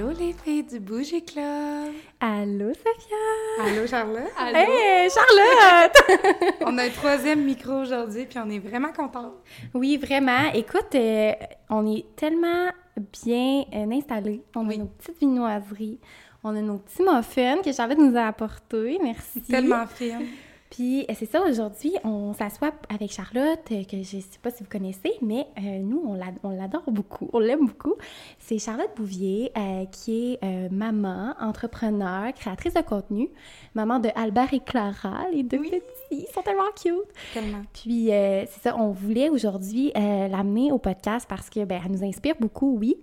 Allô les filles du Bougie Club! Allô Sophia! Allô Charlotte! Allô? Hey Charlotte! on a un troisième micro aujourd'hui puis on est vraiment contents. Oui, vraiment. Écoute, euh, on est tellement bien euh, installés. On a nos petites vinoiseries, on a nos petits muffins que Charlotte nous a apportés. Merci. Tellement fine. Puis euh, c'est ça, aujourd'hui, on s'assoit avec Charlotte, euh, que je ne sais pas si vous connaissez, mais euh, nous, on l'adore beaucoup, on l'aime beaucoup. C'est Charlotte Bouvier, qui est maman, entrepreneur, créatrice de contenu, maman de Albert et Clara, les deux petits, ils sont tellement cute. Tellement. Puis c'est ça, on voulait aujourd'hui l'amener au podcast parce que ben, elle nous inspire beaucoup, oui,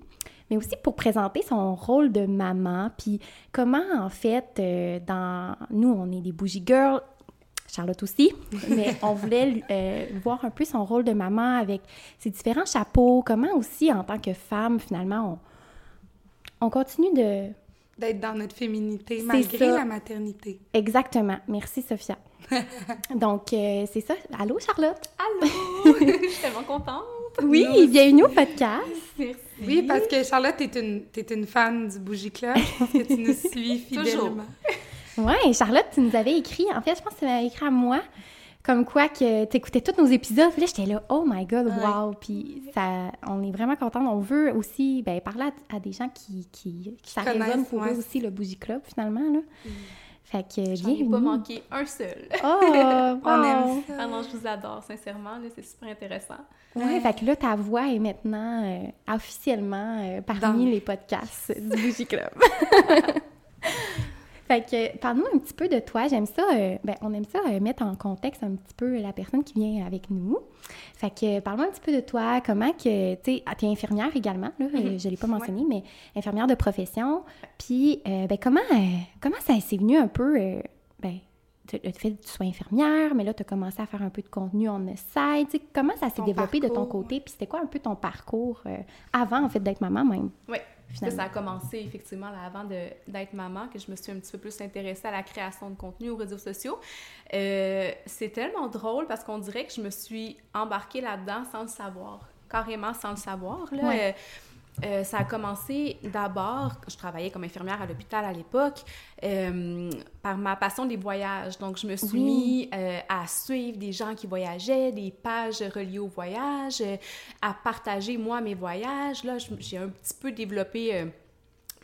mais aussi pour présenter son rôle de maman, puis comment en fait, dans nous, on est des bougie girls, Charlotte aussi, mais on voulait euh, voir un peu son rôle de maman avec ses différents chapeaux, comment aussi en tant que femme, finalement, on, continue de... D'être dans notre féminité malgré la maternité. Exactement. Merci, Sophia. Donc, euh, c'est ça. Allô, Charlotte? Allô! Je suis tellement contente. Oui, bienvenue au podcast. Merci. Oui, parce que Charlotte, t'es une, es une fan du Bougie Club. Je pense que tu nous suis fidèlement. Oui, Charlotte, tu nous avais écrit, en fait, je pense que tu m'avais écrit à moi, comme quoi que tu écoutais tous nos épisodes. Puis là, j'étais là, oh my God, wow! Puis ça, on est vraiment contents. On veut aussi ben, parler à, des gens qui, qui, qui ça résonne pour eux aussi, le Bougie Club, finalement. Là. Mm. Fait que, J'en ai pas manqué un seul. Oh, on aime ça. Ah non, je vous adore, sincèrement. c'est super intéressant. Oui, fait que là, ta voix est maintenant euh, officiellement euh, parmi les podcasts du Bougie Club. Fait que, parle-nous un petit peu de toi. J'aime ça, euh, ben, on aime ça euh, mettre en contexte un petit peu la personne qui vient avec nous. Fait que, parle-moi un petit peu de toi. Comment que, tu sais, ah, tu es infirmière également, là, mm-hmm. je ne l'ai pas mentionné, mais infirmière de profession. Puis, euh, ben, comment, comment ça s'est venu un peu, ben, le fait que tu sois infirmière, mais là, tu as commencé à faire un peu de contenu on the side. comment ça s'est développé de ton côté? Puis c'était quoi un peu ton parcours avant, en fait, d'être maman même? Oui. Ça, a commencé effectivement là, avant d'être maman, que je me suis un petit peu plus intéressée à la création de contenu aux réseaux sociaux. Euh, c'est tellement drôle parce qu'on dirait que je me suis embarquée là-dedans sans le savoir, carrément sans le savoir. Là. Euh, euh, ça a commencé d'abord, je travaillais comme infirmière à l'hôpital à l'époque, euh, par ma passion des voyages. Donc, je me suis mis euh, à suivre des gens qui voyageaient, des pages reliées au voyage, à partager, moi, mes voyages. Là, j'ai un petit peu développé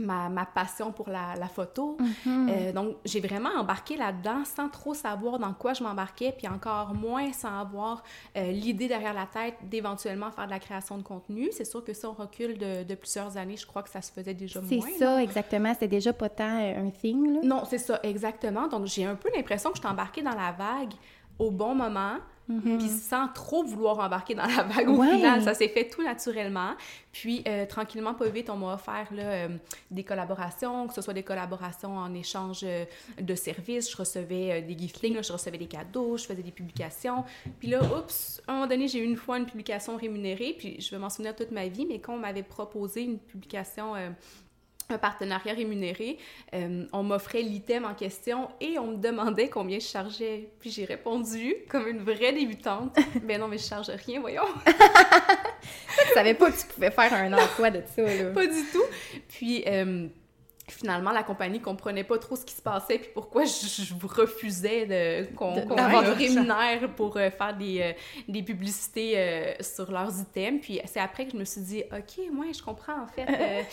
ma, ma, passion pour la, la photo. Mhm. euh, donc, j'ai vraiment embarqué là-dedans sans trop savoir dans quoi je m'embarquais, puis encore moins sans avoir euh, l'idée derrière la tête d'éventuellement faire de la création de contenu. C'est sûr que ça, on recule de, de, plusieurs années, je crois que ça se faisait déjà moins. C'est ça, exactement. C'était déjà pas tant euh, un thing, là. Non, c'est ça, exactement. Donc, j'ai un peu l'impression que je suis embarquée dans la vague au bon moment, Mm-hmm. Puis sans trop vouloir embarquer dans la vague au final, ça s'est fait tout naturellement. Puis euh, tranquillement, pas vite, on m'a offert là, euh, des collaborations, que ce soit des collaborations en échange euh, de services. Je recevais des giftings, je recevais des cadeaux, je faisais des publications. Puis là, oups, à un moment donné, j'ai eu une fois une publication rémunérée, puis je vais m'en souvenir toute ma vie, mais quand on m'avait proposé une publication un partenariat rémunéré, euh, on m'offrait l'item en question et on me demandait combien je chargeais. Puis j'ai répondu, comme une vraie débutante, « Ben non, mais je charge rien, voyons! » Je savais pas que tu pouvais faire un emploi de ça, là. Pas du tout! Puis... Euh, finalement, la compagnie comprenait pas trop ce qui se passait puis pourquoi je, refusais qu'on, qu rémunère pour euh, faire des, euh, des publicités euh, sur leurs items. Puis c'est après que je me suis dit, OK, moi, je comprends, en fait,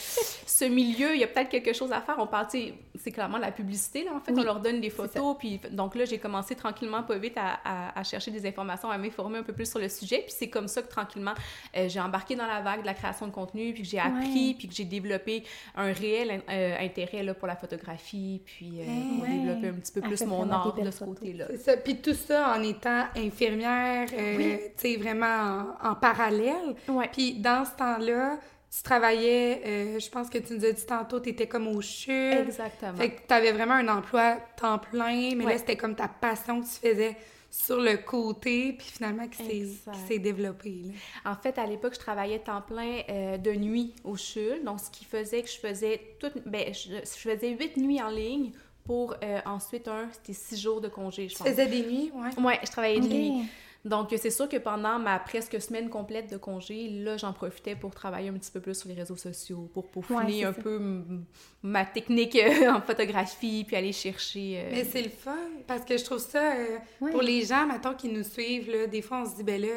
ce milieu, il y a peut-être quelque chose à faire. On parle, c'est clairement la publicité, là, en fait, on leur donne des photos. Puis donc là, j'ai commencé tranquillement, pas vite, à, à, chercher des informations, à m'informer un peu plus sur le sujet. Puis c'est comme ça que tranquillement, j'ai embarqué dans la vague de la création de contenu, puis que j'ai appris, puis que j'ai développé un réel intérêt là, pour la photographie, puis euh, développer un petit peu plus mon art de ce côté-là. Puis tout ça en étant infirmière, euh, tu sais, vraiment en, parallèle. Puis dans ce temps-là, tu travaillais, euh, je pense que tu nous as dit tantôt, tu étais comme au CHU. Exactement. Fait que tu avais vraiment un emploi temps plein, mais là, c'était comme ta passion que tu faisais sur le côté, puis finalement qui s'est développé. En fait, à l'époque, je travaillais temps plein euh, de nuit au CHUL, donc ce qui faisait que je faisais toute, ben, je, faisais huit nuits en ligne pour euh, ensuite un, c'était six jours de congé, je pense. Tu faisais des nuits, ouais? Ouais, je travaillais des nuits. Donc, c'est sûr que pendant ma presque semaine complète de congé, là, j'en profitais pour travailler un petit peu plus sur les réseaux sociaux, pour peaufiner un peu ma technique euh, en photographie, puis aller chercher... Euh, Mais c'est le fun, parce que je trouve ça, euh, pour les gens, maintenant qui nous suivent, là, des fois, on se dit, ben là,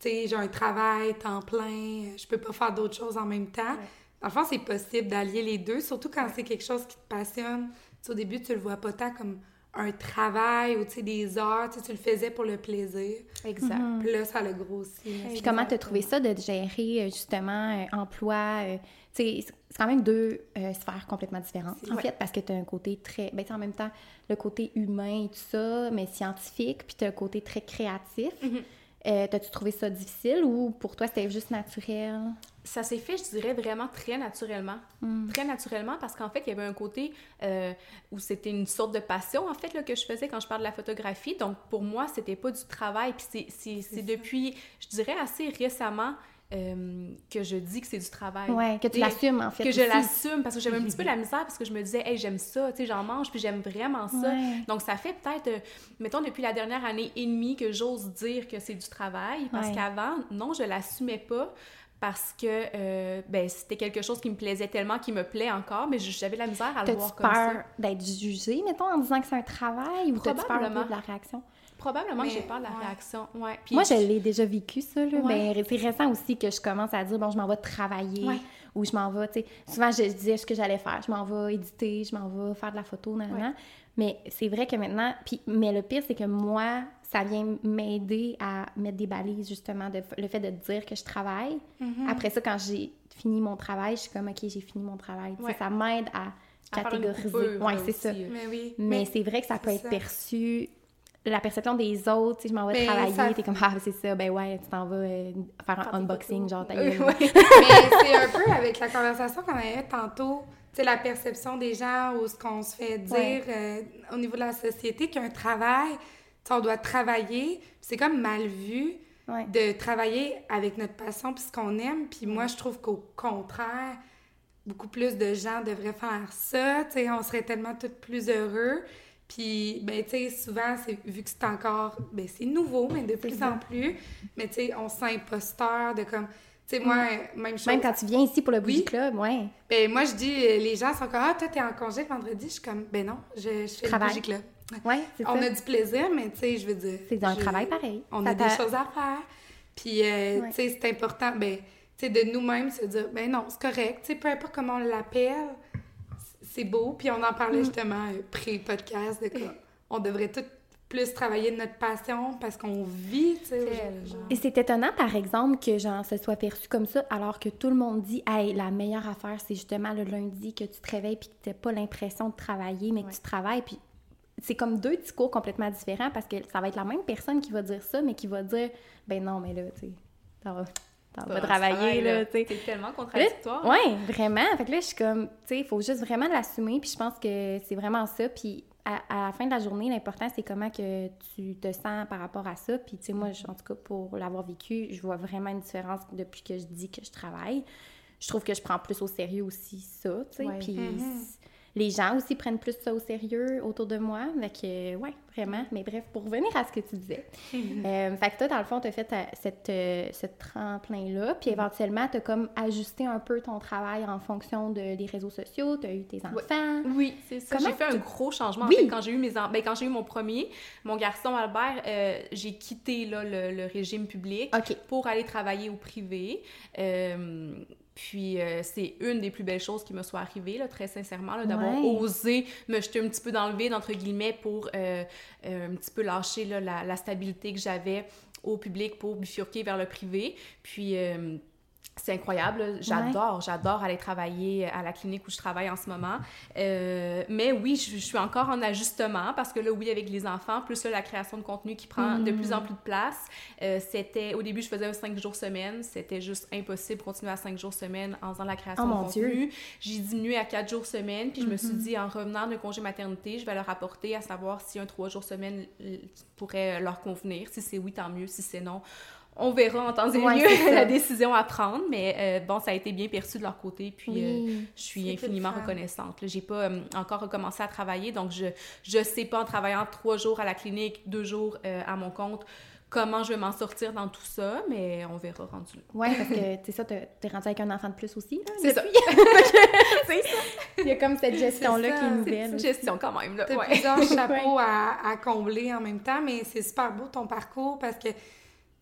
tu sais, j'ai un travail, temps plein, je peux pas faire d'autres choses en même temps. En fait, c'est possible d'allier les deux, surtout quand c'est quelque chose qui te passionne. au début, tu le vois pas tant comme un travail ou des heures, tu le faisais pour le plaisir. Exact. Mhm. Puis là, ça le grossi. Puis comment tu as trouvé ça de gérer euh, justement euh, emploi? Euh, c'est quand même deux sphères complètement différentes, en fait, parce que tu as un côté très. Ben, en même temps, le côté humain et tout ça, mais scientifique, puis tu as un côté très créatif. Mhm. T'as-tu trouvé ça difficile ou pour toi c'était juste naturel? Ça s'est fait, je dirais, vraiment très naturellement. Hmm. Très naturellement parce qu'en fait, il y avait un côté euh, où c'était une sorte de passion, en fait, là, que je faisais quand je parle de la photographie. Donc, pour moi, c'était pas du travail. Puis c'est depuis, je dirais, assez récemment euh, que je dis que c'est du travail. Oui, que tu l'assumes, en fait. Que je l'assume parce que j'avais un petit peu la misère parce que je me disais, hey, j'aime ça, tu sais, j'en mange, puis j'aime vraiment ça. Donc, ça fait peut-être, euh, mettons, depuis la dernière année et demie que j'ose dire que c'est du travail parce qu'avant, non, je l'assumais pas parce que euh, ben, c'était quelque chose qui me plaisait tellement, qui me plaît encore, mais j'avais la misère à le voir comme ça. peur d'être jugée, mettons, en disant que c'est un travail, ou t'as-tu peur de la réaction? Probablement que j'ai peur de la réaction, ouais. Moi, je l'ai déjà vécu, ça, là. Ben, c'est récent aussi que je commence à dire, bon, je m'en vais travailler, ou je m'en vais, tu sais... Souvent, je disais ce que j'allais faire. Je m'en vais éditer, je m'en vais faire de la photo, nan, Mais c'est vrai que maintenant... Puis, mais le pire, c'est que moi, ça vient m'aider à mettre des balises, justement, de, le fait de dire que je travaille. Mm-hmm. Après ça, quand j'ai fini mon travail, je suis comme, OK, j'ai fini mon travail. Ça m'aide à catégoriser. Oui, c'est ça. Mais, oui. Mais, c'est vrai que ça peut être perçu la perception des autres, si je m'en vais travailler, t'es comme, ah, c'est ça, ben ouais, tu t'en vas euh, faire un unboxing, genre, ta Mais c'est un peu avec la conversation qu'on avait tantôt, tu sais, la perception des gens ou ce qu'on se fait dire euh, au niveau de la société qu'un travail, on doit travailler. C'est comme mal vu de travailler avec notre passion puis ce qu'on aime. Puis moi, je trouve qu'au contraire, beaucoup plus de gens devraient faire ça. On serait tellement tous plus heureux. Puis, ben, tu sais, souvent, vu que c'est encore, ben, c'est nouveau, mais de plus en plus, mais tu sais, on se sent imposteur de comme, tu sais, moi, mm. même chose. Même quand tu viens ici pour le Bougie Club, ouais. Ben, moi, je dis, les gens sont comme, ah, toi, t'es en congé vendredi. Je suis comme, ben non, je, je fais le Bougie Club. Ouais, c'est On a du plaisir, mais tu sais, je veux dire. C'est un travail pareil. On a des choses à faire. Puis, euh, tu sais, c'est important, ben, tu sais, de nous-mêmes se dire, ben non, c'est correct. Tu sais, peu importe comment on l'appelle, c'est beau. Puis, on en parlait mm. justement euh, pré-podcast de quoi. On devrait tout plus travailler de notre passion parce qu'on vit, tu sais. Et c'est étonnant, par exemple, que genre, ce soit perçu comme ça, alors que tout le monde dit, hey, la meilleure affaire, c'est justement le lundi que tu te réveilles puis que tu n'as pas l'impression de travailler, mais que tu travailles. Puis c'est comme deux discours complètement différents parce que ça va être la même personne qui va dire ça, mais qui va dire ben non, mais là, tu sais, t'en vas, travailler, là, tu sais. C'est tellement contradictoire. Oui, vraiment. Fait que là, je suis comme, tu sais, il faut juste vraiment l'assumer, puis je pense que c'est vraiment ça. Puis à, la fin de la journée, l'important, c'est comment que tu te sens par rapport à ça. Puis, tu sais, moi, en tout cas, pour l'avoir vécu, je vois vraiment une différence depuis que je dis que je travaille. Je trouve que je prends plus au sérieux aussi ça, tu sais. Puis, mm-hmm les gens aussi prennent plus ça au sérieux autour de moi. Fait que, ouais, vraiment. Mais bref, pour revenir à ce que tu disais. euh, fait que toi, dans le fond, tu as fait cette, euh, ce tremplin-là, puis éventuellement, tu as comme ajusté un peu ton travail en fonction de, des réseaux sociaux, tu as eu tes enfants. Oui, c'est ça. J'ai fait un gros changement. En fait, quand j'ai eu mes ben, quand j'ai eu mon premier, mon garçon Albert, euh, j'ai quitté là, le, régime public pour aller travailler au privé. Puis euh, c'est une des plus belles choses qui me soit arrivée, là, très sincèrement, d'avoir osé me jeter un petit peu dans le vide, entre guillemets, pour euh, euh, un petit peu lâcher là, la, la, stabilité que j'avais au public pour bifurquer vers le privé. Puis c'est incroyable. J'adore, j'adore aller travailler à la clinique où je travaille en ce moment. Euh, mais oui, je, suis encore en ajustement parce que là, oui, avec les enfants, plus la création de contenu qui prend de plus en mm. plus de place. Euh, c'était, au début, je faisais un 5 jours semaine. C'était juste impossible de continuer à 5 jours semaine en faisant la création oh, de contenu. J'ai diminué à 4 jours semaine. Puis je me suis mm-hmm. dit, en revenant de congé maternité, je vais leur apporter à savoir si un 3 jours semaine pourrait leur convenir. Si c'est oui, tant mieux. Si c'est non, on verra en temps et lieu la décision à prendre, mais euh, bon, ça a été bien perçu de leur côté, puis euh, je suis infiniment reconnaissante. J'ai pas euh, encore recommencé à travailler, donc je je sais pas en travaillant trois jours à la clinique, deux jours à mon compte comment je vais m'en sortir dans tout ça, mais on verra rendu là. Oui, parce que, tu sais ça, t'es rendu avec un enfant de plus aussi, C'est ça. c'est ça. Il y a comme cette gestion-là qui est nouvelle. C'est une gestion quand même, là. T'as plusieurs chapeaux à, à, combler en même temps, mais c'est super beau ton parcours parce que,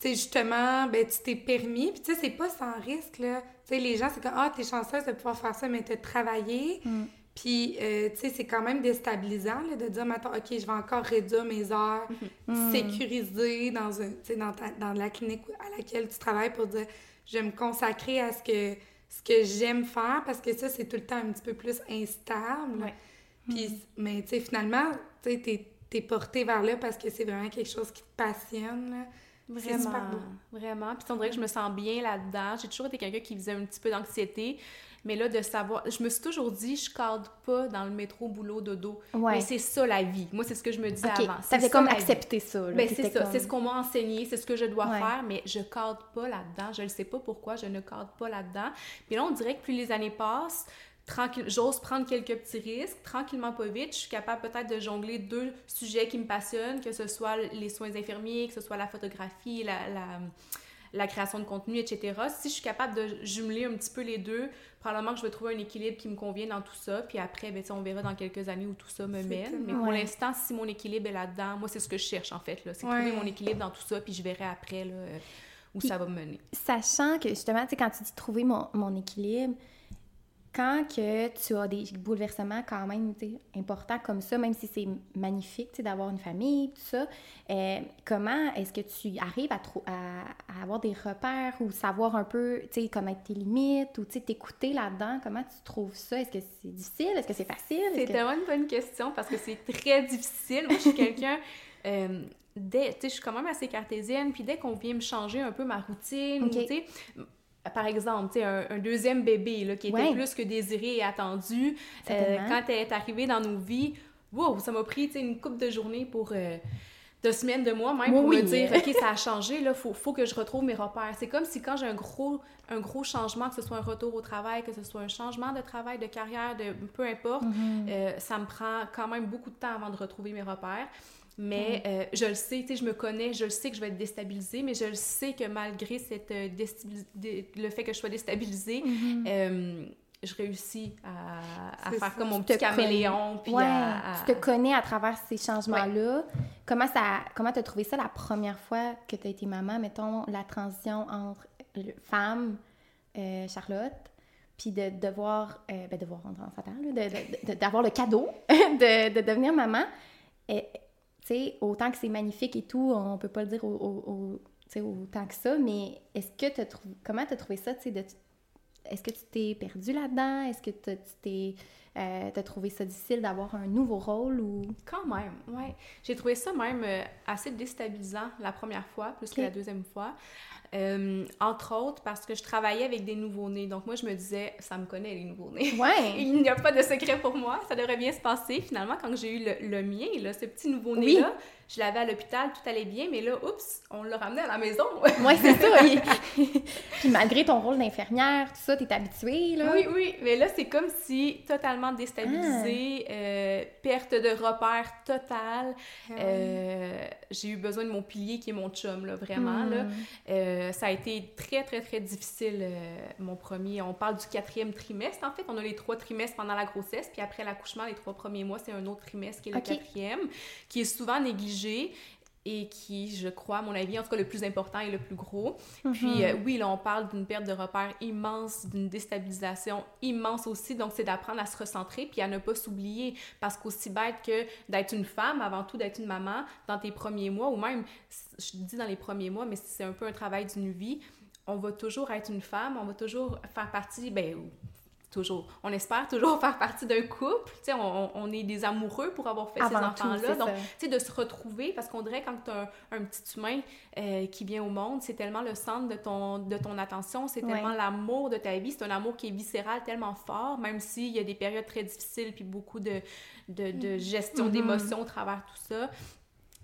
sais, justement, ben, tu t'es permis, puis tu sais, c'est pas sans risque, là. Tu sais, les gens, c'est comme, ah, t'es chanceuse de pouvoir faire ça, mais t'as travaillé. Mm. Puis, euh, tu sais, c'est quand même déstabilisant là, de dire, maintenant, OK, je vais encore réduire mes heures, mm-hmm. sécuriser dans, un, dans, dans la clinique à laquelle tu travailles pour dire, je vais me consacrer à ce que, ce que j'aime faire parce que ça, c'est tout le temps un petit peu plus instable. Puis, mm-hmm. mais tu sais, finalement, tu sais, t'es, es porté vers là parce que c'est vraiment quelque chose qui te passionne. Vraiment, super beau. vraiment. Puis on dirait que je me sens bien là-dedans. J'ai toujours été quelqu'un qui faisait un petit peu d'anxiété. Mais là, de savoir, je me suis toujours dit, je cadre pas dans le métro, boulot, dodo. Ouais. Mais c'est ça la vie. Moi, c'est ce que je me disais avant. Ça fait comme accepter ça. Ben, c'est ça. C'est ce qu'on m'a enseigné, c'est ce que je dois faire, mais je cadre pas là-dedans. Je ne sais pas pourquoi je ne cadre pas là-dedans. Puis là, on dirait que plus les années passent, tranquille, j'ose prendre quelques petits risques, tranquillement pas vite, je suis capable peut-être de jongler deux sujets qui me passionnent, que ce soit les soins infirmiers, que ce soit la photographie, la, la, la création de contenu, etc. Si je suis capable de jumeler un petit peu les deux, probablement que je vais trouver un équilibre qui me convient dans tout ça, puis après, ben, on verra dans quelques années où tout ça me mène. Mais pour l'instant, si mon équilibre est là-dedans, moi, c'est ce que je cherche, en fait, c'est trouver mon équilibre dans tout ça, puis je verrai après, là, où ça va me mener. Sachant que, justement, quand tu dis trouver mon, mon équilibre, quand que tu as des bouleversements quand même importants comme ça, même si c'est magnifique d'avoir une famille, tout ça, euh, comment est-ce que tu arrives à, à, avoir des repères ou savoir un peu comment tes limites ou t'écouter là-dedans? Comment tu trouves ça? Est-ce que c'est difficile? Est-ce que c'est facile? C'est tellement une bonne question parce que c'est très difficile. Moi, je suis quelqu'un... Euh, dès, je suis quand même assez cartésienne, puis dès qu'on vient me changer un peu ma routine, sais par exemple, un, un deuxième bébé là, qui était plus que désiré et attendu, euh, quand elle est arrivée dans nos vies, wow, ça m'a pris une couple de journées pour... Euh, de semaines, de mois même, pour me dire, OK, ça a changé, là, faut, faut que je retrouve mes repères. C'est comme si quand j'ai un gros, un gros changement, que ce soit un retour au travail, que ce soit un changement de travail, de carrière, de peu importe, mm-hmm. euh, ça me prend quand même beaucoup de temps avant de retrouver mes repères. Mais euh, je le sais, tu sais, je me connais, je le sais que je vais être déstabilisée, mais je le sais que malgré cette euh, le fait que je sois déstabilisée, mm-hmm. euh, je réussis à, faire comme mon petit caméléon. Puis Tu te connais à travers ces changements-là. Comment ça, comment as trouvé ça la première fois que tu as été maman, mettons, la transition entre femme, Charlotte, puis de devoir, ben devoir, on d'avoir le cadeau de, de devenir maman? Et, sais, autant que c'est magnifique et tout, on peut pas le dire au, autant que ça, mais est-ce que tu trouvé, comment tu as trouvé ça, tu sais, de, est-ce que tu t'es perdu là-dedans? Est-ce que tu t'es euh, t'as trouvé ça difficile d'avoir un nouveau rôle ou... Quand même, ouais. J'ai trouvé ça même euh, assez déstabilisant la première fois, plus que la deuxième fois. Euh, entre autres parce que je travaillais avec des nouveaux-nés. Donc moi, je me disais, ça me connaît les nouveaux-nés. Ouais. Il n'y a pas de secret pour moi. Ça devrait bien se passer. Finalement, quand j'ai eu le, le, mien, là, ce petit nouveau-né-là, je l'avais à l'hôpital, tout allait bien, mais là, oups, on l'a ramené à la maison. oui, c'est ça. Puis malgré ton rôle d'infirmière, tout ça, t'es habituée, là. Oui, oui, mais là, c'est comme si totalement déstabilisée, ah. euh, perte de repère totale. Ah euh, j'ai eu besoin de mon pilier qui est mon chum, là, vraiment, là. Euh, ça a été très, très, très difficile, mon premier. On parle du quatrième trimestre, en fait. On a les trois trimestres pendant la grossesse, puis après l'accouchement, les trois premiers mois, c'est un autre trimestre qui est le quatrième, qui est souvent négligé et qui, je crois, à mon avis, en tout cas, le plus important et le plus gros. Mhm. Puis, euh, oui, là, on parle d'une perte de repères immense, d'une déstabilisation immense aussi. Donc, c'est d'apprendre à se recentrer puis à ne pas s'oublier. Parce qu'aussi bête que d'être une femme, avant tout d'être une maman, dans tes premiers mois, ou même, je dis dans les premiers mois, mais c'est un peu un travail d'une vie, on va toujours être une femme, on va toujours faire partie, ben, toujours, on espère toujours faire partie d'un couple. Tu sais, on, on, est des amoureux pour avoir fait ces enfants-là. Donc, tu sais, de se retrouver, parce qu'on dirait quand tu as un, petit humain euh, qui vient au monde, c'est tellement le centre de ton, de ton attention, c'est tellement l'amour de ta vie, c'est un amour qui est viscéral tellement fort, même s'il y a des périodes très difficiles puis beaucoup de, de, de mm. gestion mm-hmm. d'émotions au travers tout ça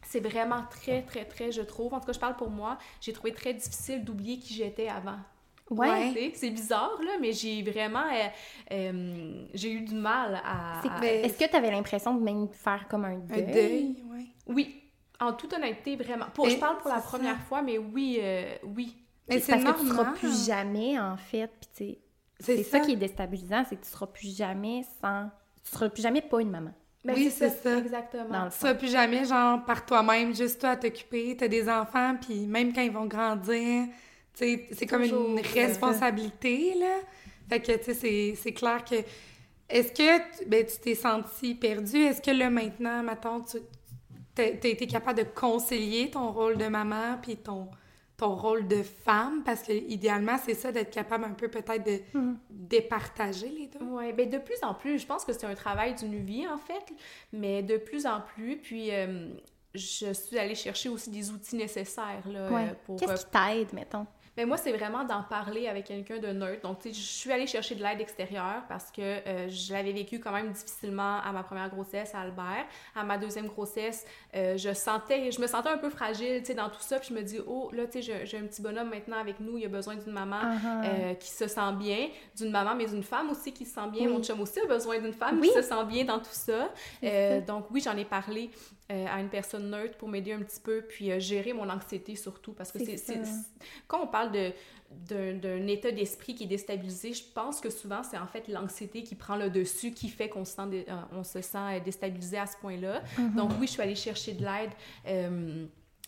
c'est vraiment très, très, très, je trouve, en tout cas, je parle pour moi, j'ai trouvé très difficile d'oublier qui j'étais avant. Ouais. C'est bizarre, là, mais j'ai vraiment... Euh, euh, j'ai eu du mal à... Est-ce que tu avais l'impression de même faire comme un deuil? Un deuil, Oui. En toute honnêteté, vraiment. Pour, je parle pour la première fois, mais oui, euh, oui. Mais c'est parce que tu seras plus jamais, en fait, puis c'est ça. qui est déstabilisant, c'est que tu seras plus jamais sans... Tu seras plus jamais pas une maman. Ben, oui, c'est ça. Exactement. Tu seras plus jamais, genre, par toi-même, juste toi à t'occuper. T'as des enfants, puis même quand ils vont grandir, c'est comme une responsabilité, là. Fait que, tu sais, c'est clair que... Est-ce que ben, tu t'es senti perdu? Est-ce que là, maintenant, maintenant, tu as été capable de concilier ton rôle de maman puis ton, ton rôle de femme? Parce que idéalement, c'est ça, d'être capable un peu peut-être de mm. départager les deux. Oui, bien de plus en plus, je pense que c'est un travail d'une vie, en fait, mais de plus en plus, puis... Euh, je suis allée chercher aussi des outils nécessaires là, pour... Qu'est-ce qui t'aide, mettons? Mais moi, c'est vraiment d'en parler avec quelqu'un de neutre. Donc, tu sais, je suis allée chercher de l'aide extérieure parce que euh, je l'avais vécu quand même difficilement à ma première grossesse, à Albert. À ma deuxième grossesse, euh, je sentais, je me sentais un peu fragile, tu sais, dans tout ça. Puis je me dis, oh, là, tu sais, j'ai un petit bonhomme maintenant avec nous. Il a besoin d'une maman uh-huh. euh, qui se sent bien, d'une maman, mais d'une femme aussi qui se sent bien. Mon chum aussi a besoin d'une femme qui se sent bien dans tout ça. donc, oui, j'en ai parlé euh, à une personne neutre pour m'aider un petit peu, puis euh, gérer mon anxiété surtout, parce que c'est... Quand on parle de d'un état d'esprit qui est déstabilisé, je pense que souvent, c'est en fait l'anxiété qui prend le dessus, qui fait qu'on se, sent euh, on se sent déstabilisé à ce point-là. Mm-hmm. Donc oui, je suis allée chercher de l'aide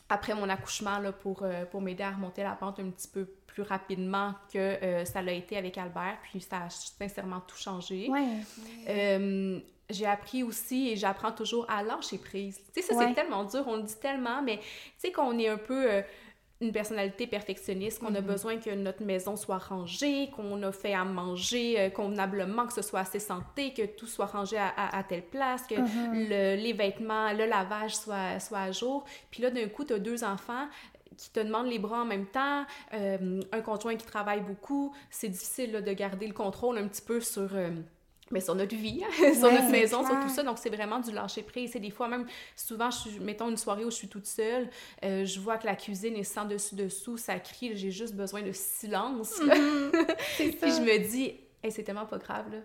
après mon accouchement là, pour, pour m'aider à remonter la pente un petit peu plus rapidement que ça l'a été avec Albert, puis ça a sincèrement tout changé. Ouais j'ai appris aussi et j'apprends toujours à lâcher prise. Tu sais, ça, c'est tellement dur, on le dit tellement, mais tu sais, qu'on est un peu euh, une personnalité perfectionniste, qu'on a mm-hmm. besoin que notre maison soit rangée, qu'on a fait à manger euh, convenablement, que ce soit assez santé, que tout soit rangé à, telle place, que mm-hmm. les vêtements, le lavage soit, soit à jour. Puis là, d'un coup, tu as deux enfants qui te demandent les bras en même temps, euh, un conjoint qui travaille beaucoup, c'est difficile de garder le contrôle un petit peu sur mais sur notre vie, sur notre maison, sur tout ça. Donc, c'est vraiment du lâcher prise. C'est des fois, même souvent, je suis, mettons une soirée où je suis toute seule, euh, je vois que la cuisine est sans dessus-dessous, ça crie, j'ai juste besoin de silence. Mhm. Puis je me dis, c'est tellement pas grave. Là.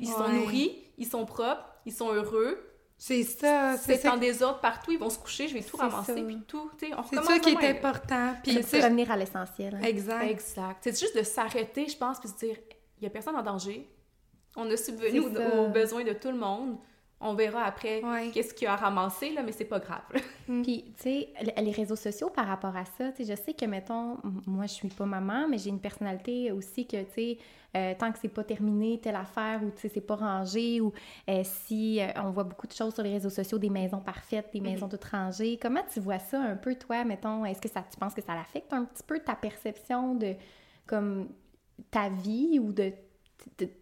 Ils sont nourris, ils sont propres, ils sont heureux. C'est ça. C'est en désordre partout, ils vont se coucher, je vais tout ramasser, puis tout. C'est ça qui est important. Puis revenir à l'essentiel. Hein. Exact. Exact. C'est juste de s'arrêter, je pense, puis se dire, il y a personne en danger on a subvenu aux, besoins de tout le monde. On verra après qu'est-ce qu'il a ramassé, là, mais c'est pas grave. Mm. Puis, tu sais, les réseaux sociaux par rapport à ça, tu sais, je sais que, mettons, moi, je suis pas maman, mais j'ai une personnalité aussi que, tu sais, euh, tant que c'est pas terminé, telle affaire, ou, tu sais, c'est pas rangé, ou euh, si euh, on voit beaucoup de choses sur les réseaux sociaux, des maisons parfaites, des maisons mm-hmm. toutes rangées, comment tu vois ça un peu, toi, mettons, est-ce que ça, tu penses que ça affecte un petit peu ta perception de, comme, ta vie ou de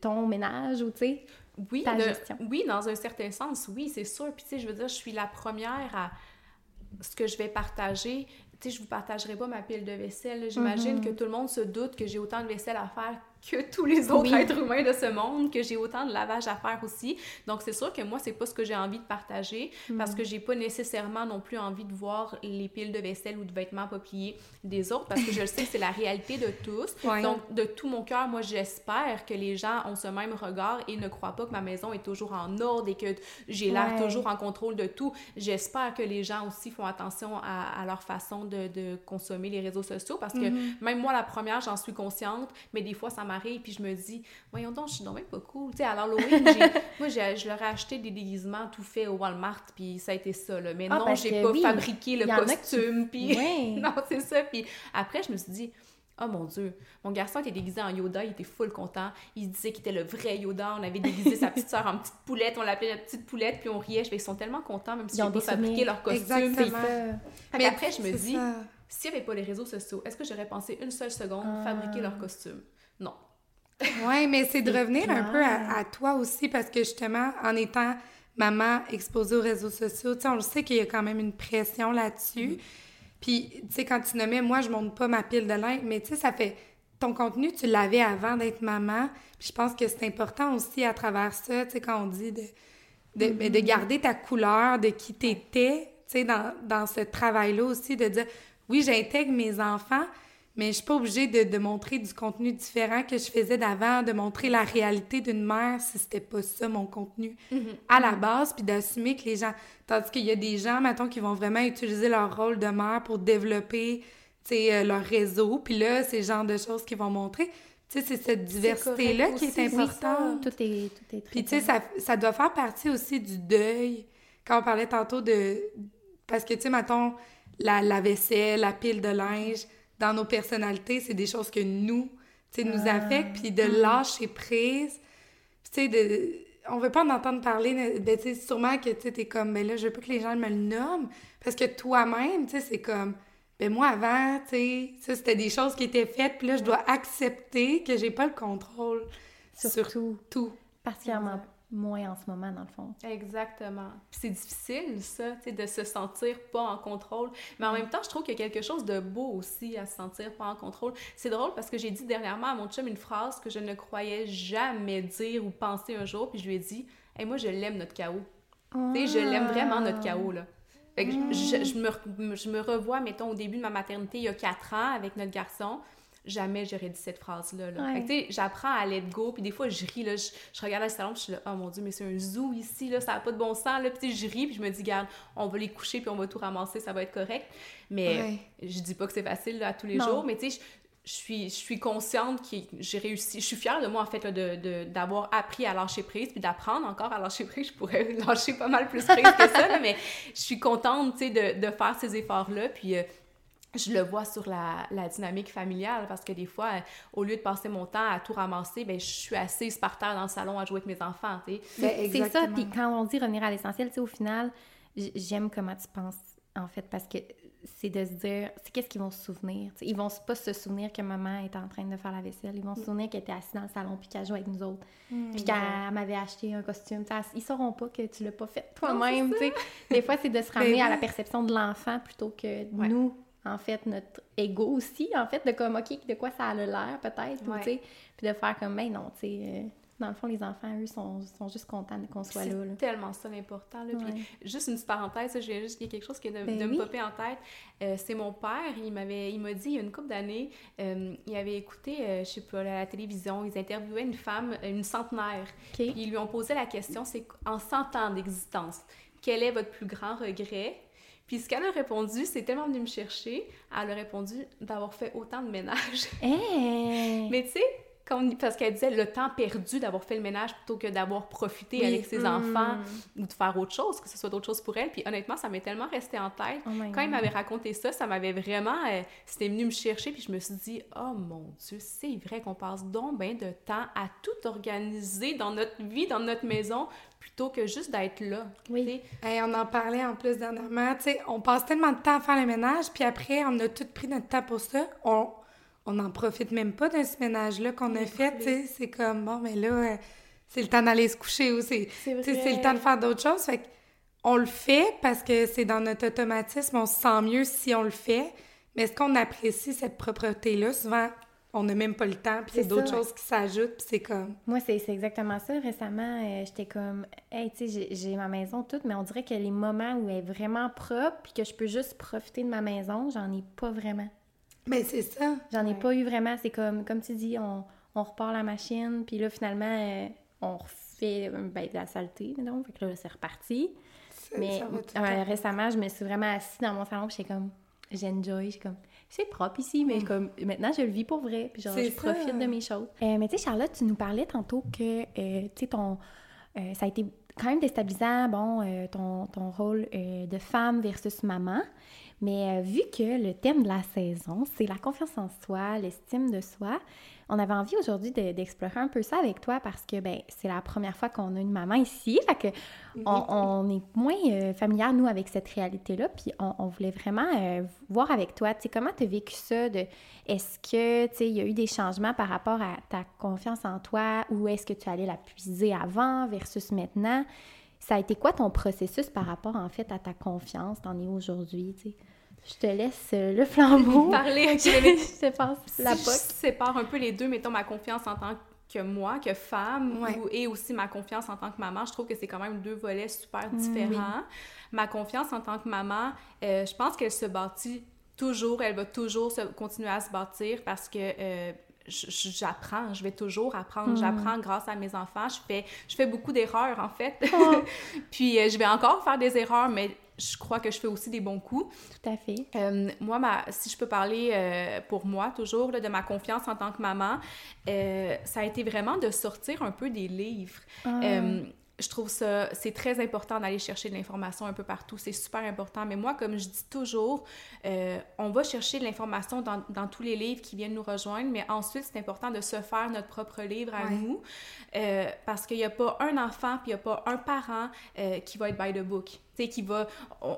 ton ménage ou, tu sais, oui, oui, dans un certain sens, oui, c'est sûr. Puis, tu sais, je veux dire, je suis la première à... Ce que je vais partager, tu sais, je vous partagerai pas ma pile de vaisselle. J'imagine mm-hmm. que tout le monde se doute que j'ai autant de vaisselle à faire que tous les autres êtres humains de ce monde, que j'ai autant de lavage à faire aussi. Donc, c'est sûr que moi, c'est pas ce que j'ai envie de partager parce que mm. j'ai pas nécessairement non plus envie de voir les piles de vaisselle ou de vêtements pas pliés des autres parce que je le sais que c'est la réalité de tous. Donc, de tout mon cœur, moi, j'espère que les gens ont ce même regard et ne croient pas que ma maison est toujours en ordre et que j'ai l'air toujours en contrôle de tout. J'espère que les gens aussi font attention à, leur façon de, de, consommer les réseaux sociaux parce que mm-hmm. même moi, la première, j'en suis consciente, mais des fois, ça m'arrive, puis je me dis, voyons donc, je suis même pas cool. Tu sais, à l'Halloween, moi, je leur ai acheté des déguisements tout faits au Walmart, puis ça a été ça, là. Mais ah, non, j'ai pas fabriqué le costume, puis... non, c'est ça. Puis après, je me suis dit, Oh mon Dieu, mon garçon était déguisé en Yoda, il était full content. Il disait qu'il était le vrai Yoda. On avait déguisé sa petite soeur en petite poulette, on l'appelait la petite poulette, puis on riait. Je ils sont tellement contents, même si ils n'ont pas fabriqué leur costume. Mais après, je me dis, s'il n'y avait pas les réseaux sociaux, est-ce que j'aurais pensé une seule seconde fabriquer leur costume? Non. oui, mais c'est de revenir un peu à, toi aussi, parce que justement, en étant maman exposée aux réseaux sociaux, tu sais, on le sait qu'il y a quand même une pression là-dessus. Mm-hmm. Puis, tu sais, quand tu nommais, moi, je monte pas ma pile de linge, mais tu sais, ça fait. Ton contenu, tu l'avais avant d'être maman. Puis je pense que c'est important aussi à travers ça, tu sais, quand on dit de, de, mm-hmm. de garder ta couleur, de qui t'étais, tu sais, dans, dans ce travail-là aussi, de dire oui, j'intègre mes enfants, mais je suis pas obligée de, de, montrer du contenu différent que je faisais d'avant, de montrer la réalité d'une mère si c'était pas ça mon contenu Mhm. à la base, puis d'assumer que les gens... Tandis qu'il y a des gens, mettons, qui vont vraiment utiliser leur rôle de mère pour développer, tu sais, euh, leur réseau, puis là, c'est le genre de choses qu'ils vont montrer. Tu sais, c'est cette diversité-là qui est aussi, oui, importante. Tout est, tout est très Puis, tu sais, ça, ça doit faire partie aussi du deuil. Quand on parlait tantôt de. Parce que, tu sais, mettons, la, la vaisselle, la pile de linge, dans nos personnalités, c'est des choses que nous, tu sais, nous Ah. affectent. Puis de lâcher prise. Tu sais, de. On veut pas en entendre parler, mais, ben, tu sais, sûrement que, tu t'es comme, ben là, je veux pas que les gens me le nomment. Parce que toi-même, tu sais, c'est comme. Ben moi, avant, tu sais, ça, c'était des choses qui étaient faites, puis là, je dois accepter que j'ai pas le contrôle sur Surtout, tout. particulièrement moins en ce moment, dans le fond. Exactement. C'est difficile, ça, tu sais, de se sentir pas en contrôle. Mais en même temps, je trouve qu'il y a quelque chose de beau aussi à se sentir pas en contrôle. C'est drôle parce que j'ai dit dernièrement à mon chum une phrase que je ne croyais jamais dire ou penser un jour, puis je lui ai dit Hey, moi, je l'aime notre chaos. Tu sais, je l'aime vraiment notre chaos, là. Fait que je, je- je me, je me revois, mettons, au début de ma maternité, il y a quatre ans, avec notre garçon. Jamais j'aurais dit cette phrase-là. Là. Ouais. Fait que, j'apprends à let go, puis des fois, je ris, là, je, je regarde le salon, puis je suis là, oh mon Dieu, mais c'est un zoo ici, là, ça n'a pas de bon sens, là, puis je ris, puis je me dis, garde, on va les coucher, puis on va tout ramasser, ça va être correct. Mais Ouais. je dis pas que c'est facile, là, à tous les Non. jours, mais tu sais, je, je suis, je suis consciente que j'ai réussi, je suis fière de moi, en fait, là, de, de- d'avoir appris à lâcher prise, puis d'apprendre encore à lâcher prise. Je pourrais lâcher pas mal plus prise que ça, là, mais je suis contente, tu sais, de, de faire ces efforts-là, puis... euh, je le vois sur la, la dynamique familiale parce que des fois, euh, au lieu de passer mon temps à tout ramasser, ben, je suis assise par terre dans le salon à jouer avec mes enfants. Ben, C'est ça, puis quand on dit revenir à l'essentiel, tu sais, au final, j'aime comment tu penses, en fait, parce que c'est de se dire, c'est qu'est-ce qu'ils vont se souvenir. tu sais. Ils vont pas se souvenir que maman était en train de faire la vaisselle. Ils vont se souvenir qu'elle était assise dans le salon puis qu'elle jouait avec nous autres. Puis qu'elle m'avait acheté un costume. Tu sais, Ils sauront pas que tu l'as pas fait toi-même. tu sais. Des fois, c'est de se ramener à la perception de l'enfant plutôt que Ouais. nous. En fait, notre ego aussi, en fait, de comme, OK, de quoi ça a l'air, peut-être, ou, Ouais. tu sais, puis de faire comme, ben non, tu sais, euh, dans le fond, les enfants, eux, sont, sont juste contents qu'on soit là. C'est tellement ça l'important. Ouais. juste une petite parenthèse, là, j'ai juste il y a quelque chose qui est de, Ben de oui. me popper en tête. Euh, c'est mon père, il m'avait il m'a dit il y a une couple d'années, euh, il avait écouté, euh, je sais pas, à la télévision, ils interviewaient une femme, une centenaire. OK. Puis ils lui ont posé la question, c'est en 100 ans d'existence, quel est votre plus grand regret? Puis ce qu'elle a répondu, c'est tellement venu me chercher, elle a répondu d'avoir fait autant de ménage. Hey! Mais tu sais, quand on- parce qu'elle disait le temps perdu d'avoir fait le ménage plutôt que d'avoir profité Oui. avec ses Mm. enfants ou de faire autre chose, que ce soit d'autres choses pour elle. Puis honnêtement, ça m'est tellement resté en tête. Oh Quand il m'avait raconté ça, ça m'avait vraiment... euh, C'était venu me chercher, puis je me suis dit, oh mon Dieu, c'est vrai qu'on passe donc bien de temps à tout organiser dans notre vie, dans notre maison, plutôt que juste d'être là. Oui. Hey, on en parlait en plus dernièrement. Tu sais, on passe tellement de temps à faire le ménage, puis après, on a tout pris notre temps pour ça. On on n'en profite même pas de ce ménage-là qu'on a fait. Tu sais, c'est comme, bon, mais là, euh, c'est le temps d'aller se coucher ou c'est le temps de faire d'autres choses. Fait que on le fait parce que c'est dans notre automatisme. On se sent mieux si on le fait. Mais est-ce qu'on apprécie cette propreté-là? Souvent, on n'a même pas le temps, puis C'est d'autres choses qui s'ajoutent, puis c'est comme... Moi, c'est exactement ça. Récemment, euh, j'étais comme, hey, tu sais, j'ai- j'ai ma maison toute, mais on dirait que les moments où elle est vraiment propre, puis que je peux juste profiter de ma maison, j'en ai pas vraiment. Mais c'est ça. J'en ai Ouais. pas eu vraiment. C'est comme, comme tu dis, on, on repart la machine, puis là, finalement, euh, on refait euh, ben, de la saleté, donc, fait que là, c'est reparti. Mais euh, récemment, je me suis vraiment assise dans mon salon, puis j'étais comme, j'enjoy, j'ai comme, c'est propre ici, mais comme, maintenant, je le vis pour vrai, puis genre, je profite de mes choses. Euh, mais tu sais, Charlotte, tu nous parlais tantôt que, euh, tu sais, ton, euh, ça a été quand même déstabilisant, bon, euh, ton, ton rôle euh, de femme versus maman. Mais euh, vu que le thème de la saison, c'est la confiance en soi, l'estime de soi, on avait envie aujourd'hui de- d'explorer un peu ça avec toi parce que ben, c'est la première fois qu'on a une maman ici. Fait que on, on est moins euh, familière, nous, avec cette réalité-là. Puis on, on voulait vraiment euh, voir avec toi, tu sais, comment tu as vécu ça? De, est-ce que, tu sais, il y a eu des changements par rapport à ta confiance en toi ou est-ce que tu allais la puiser avant versus maintenant? Ça a été quoi ton processus par rapport, en fait, à ta confiance? T'en es aujourd'hui, tu sais? Je te laisse euh, le flambeau. Parler, je te passe la si je sépare un peu les deux, mettons ma confiance en tant que moi, que femme, Ouais. ou- et aussi ma confiance en tant que maman, je trouve que c'est quand même deux volets super Mm, différents. Ma confiance en tant que maman, euh, je pense qu'elle se bâtit toujours, elle va toujours se, continuer à se bâtir parce que euh, j'apprends, je vais toujours apprendre. Mm. J'apprends grâce à mes enfants. Je fais, je fais beaucoup d'erreurs, en fait. Oh. Puis euh, je vais encore faire des erreurs, mais je crois que je fais aussi des bons coups. Tout à fait. Euh, moi, ma, si je peux parler euh, pour moi toujours de ma confiance en tant que maman, ça a été vraiment de sortir un peu des livres. Ah je trouve ça, c'est très important d'aller chercher de l'information un peu partout, c'est super important. Mais moi, comme je dis toujours, euh, on va chercher de l'information dans, dans, tous les livres qui viennent nous rejoindre, mais ensuite, c'est important de se faire notre propre livre à nous, euh, parce qu'il n'y a pas un enfant, puis il n'y a pas un parent euh, qui va être by the book qui va...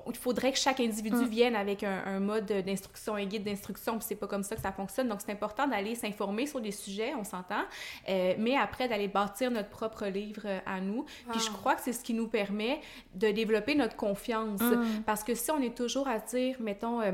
il faudrait que chaque individu mm. vienne avec un, mode d'instruction, un guide d'instruction, puis c'est pas comme ça que ça fonctionne. Donc, c'est important d'aller s'informer sur des sujets, on s'entend, euh, mais après, d'aller bâtir notre propre livre euh, à nous. Puis je crois que c'est ce qui nous permet de développer notre confiance. Mm. Parce que si on est toujours à dire, mettons... Euh,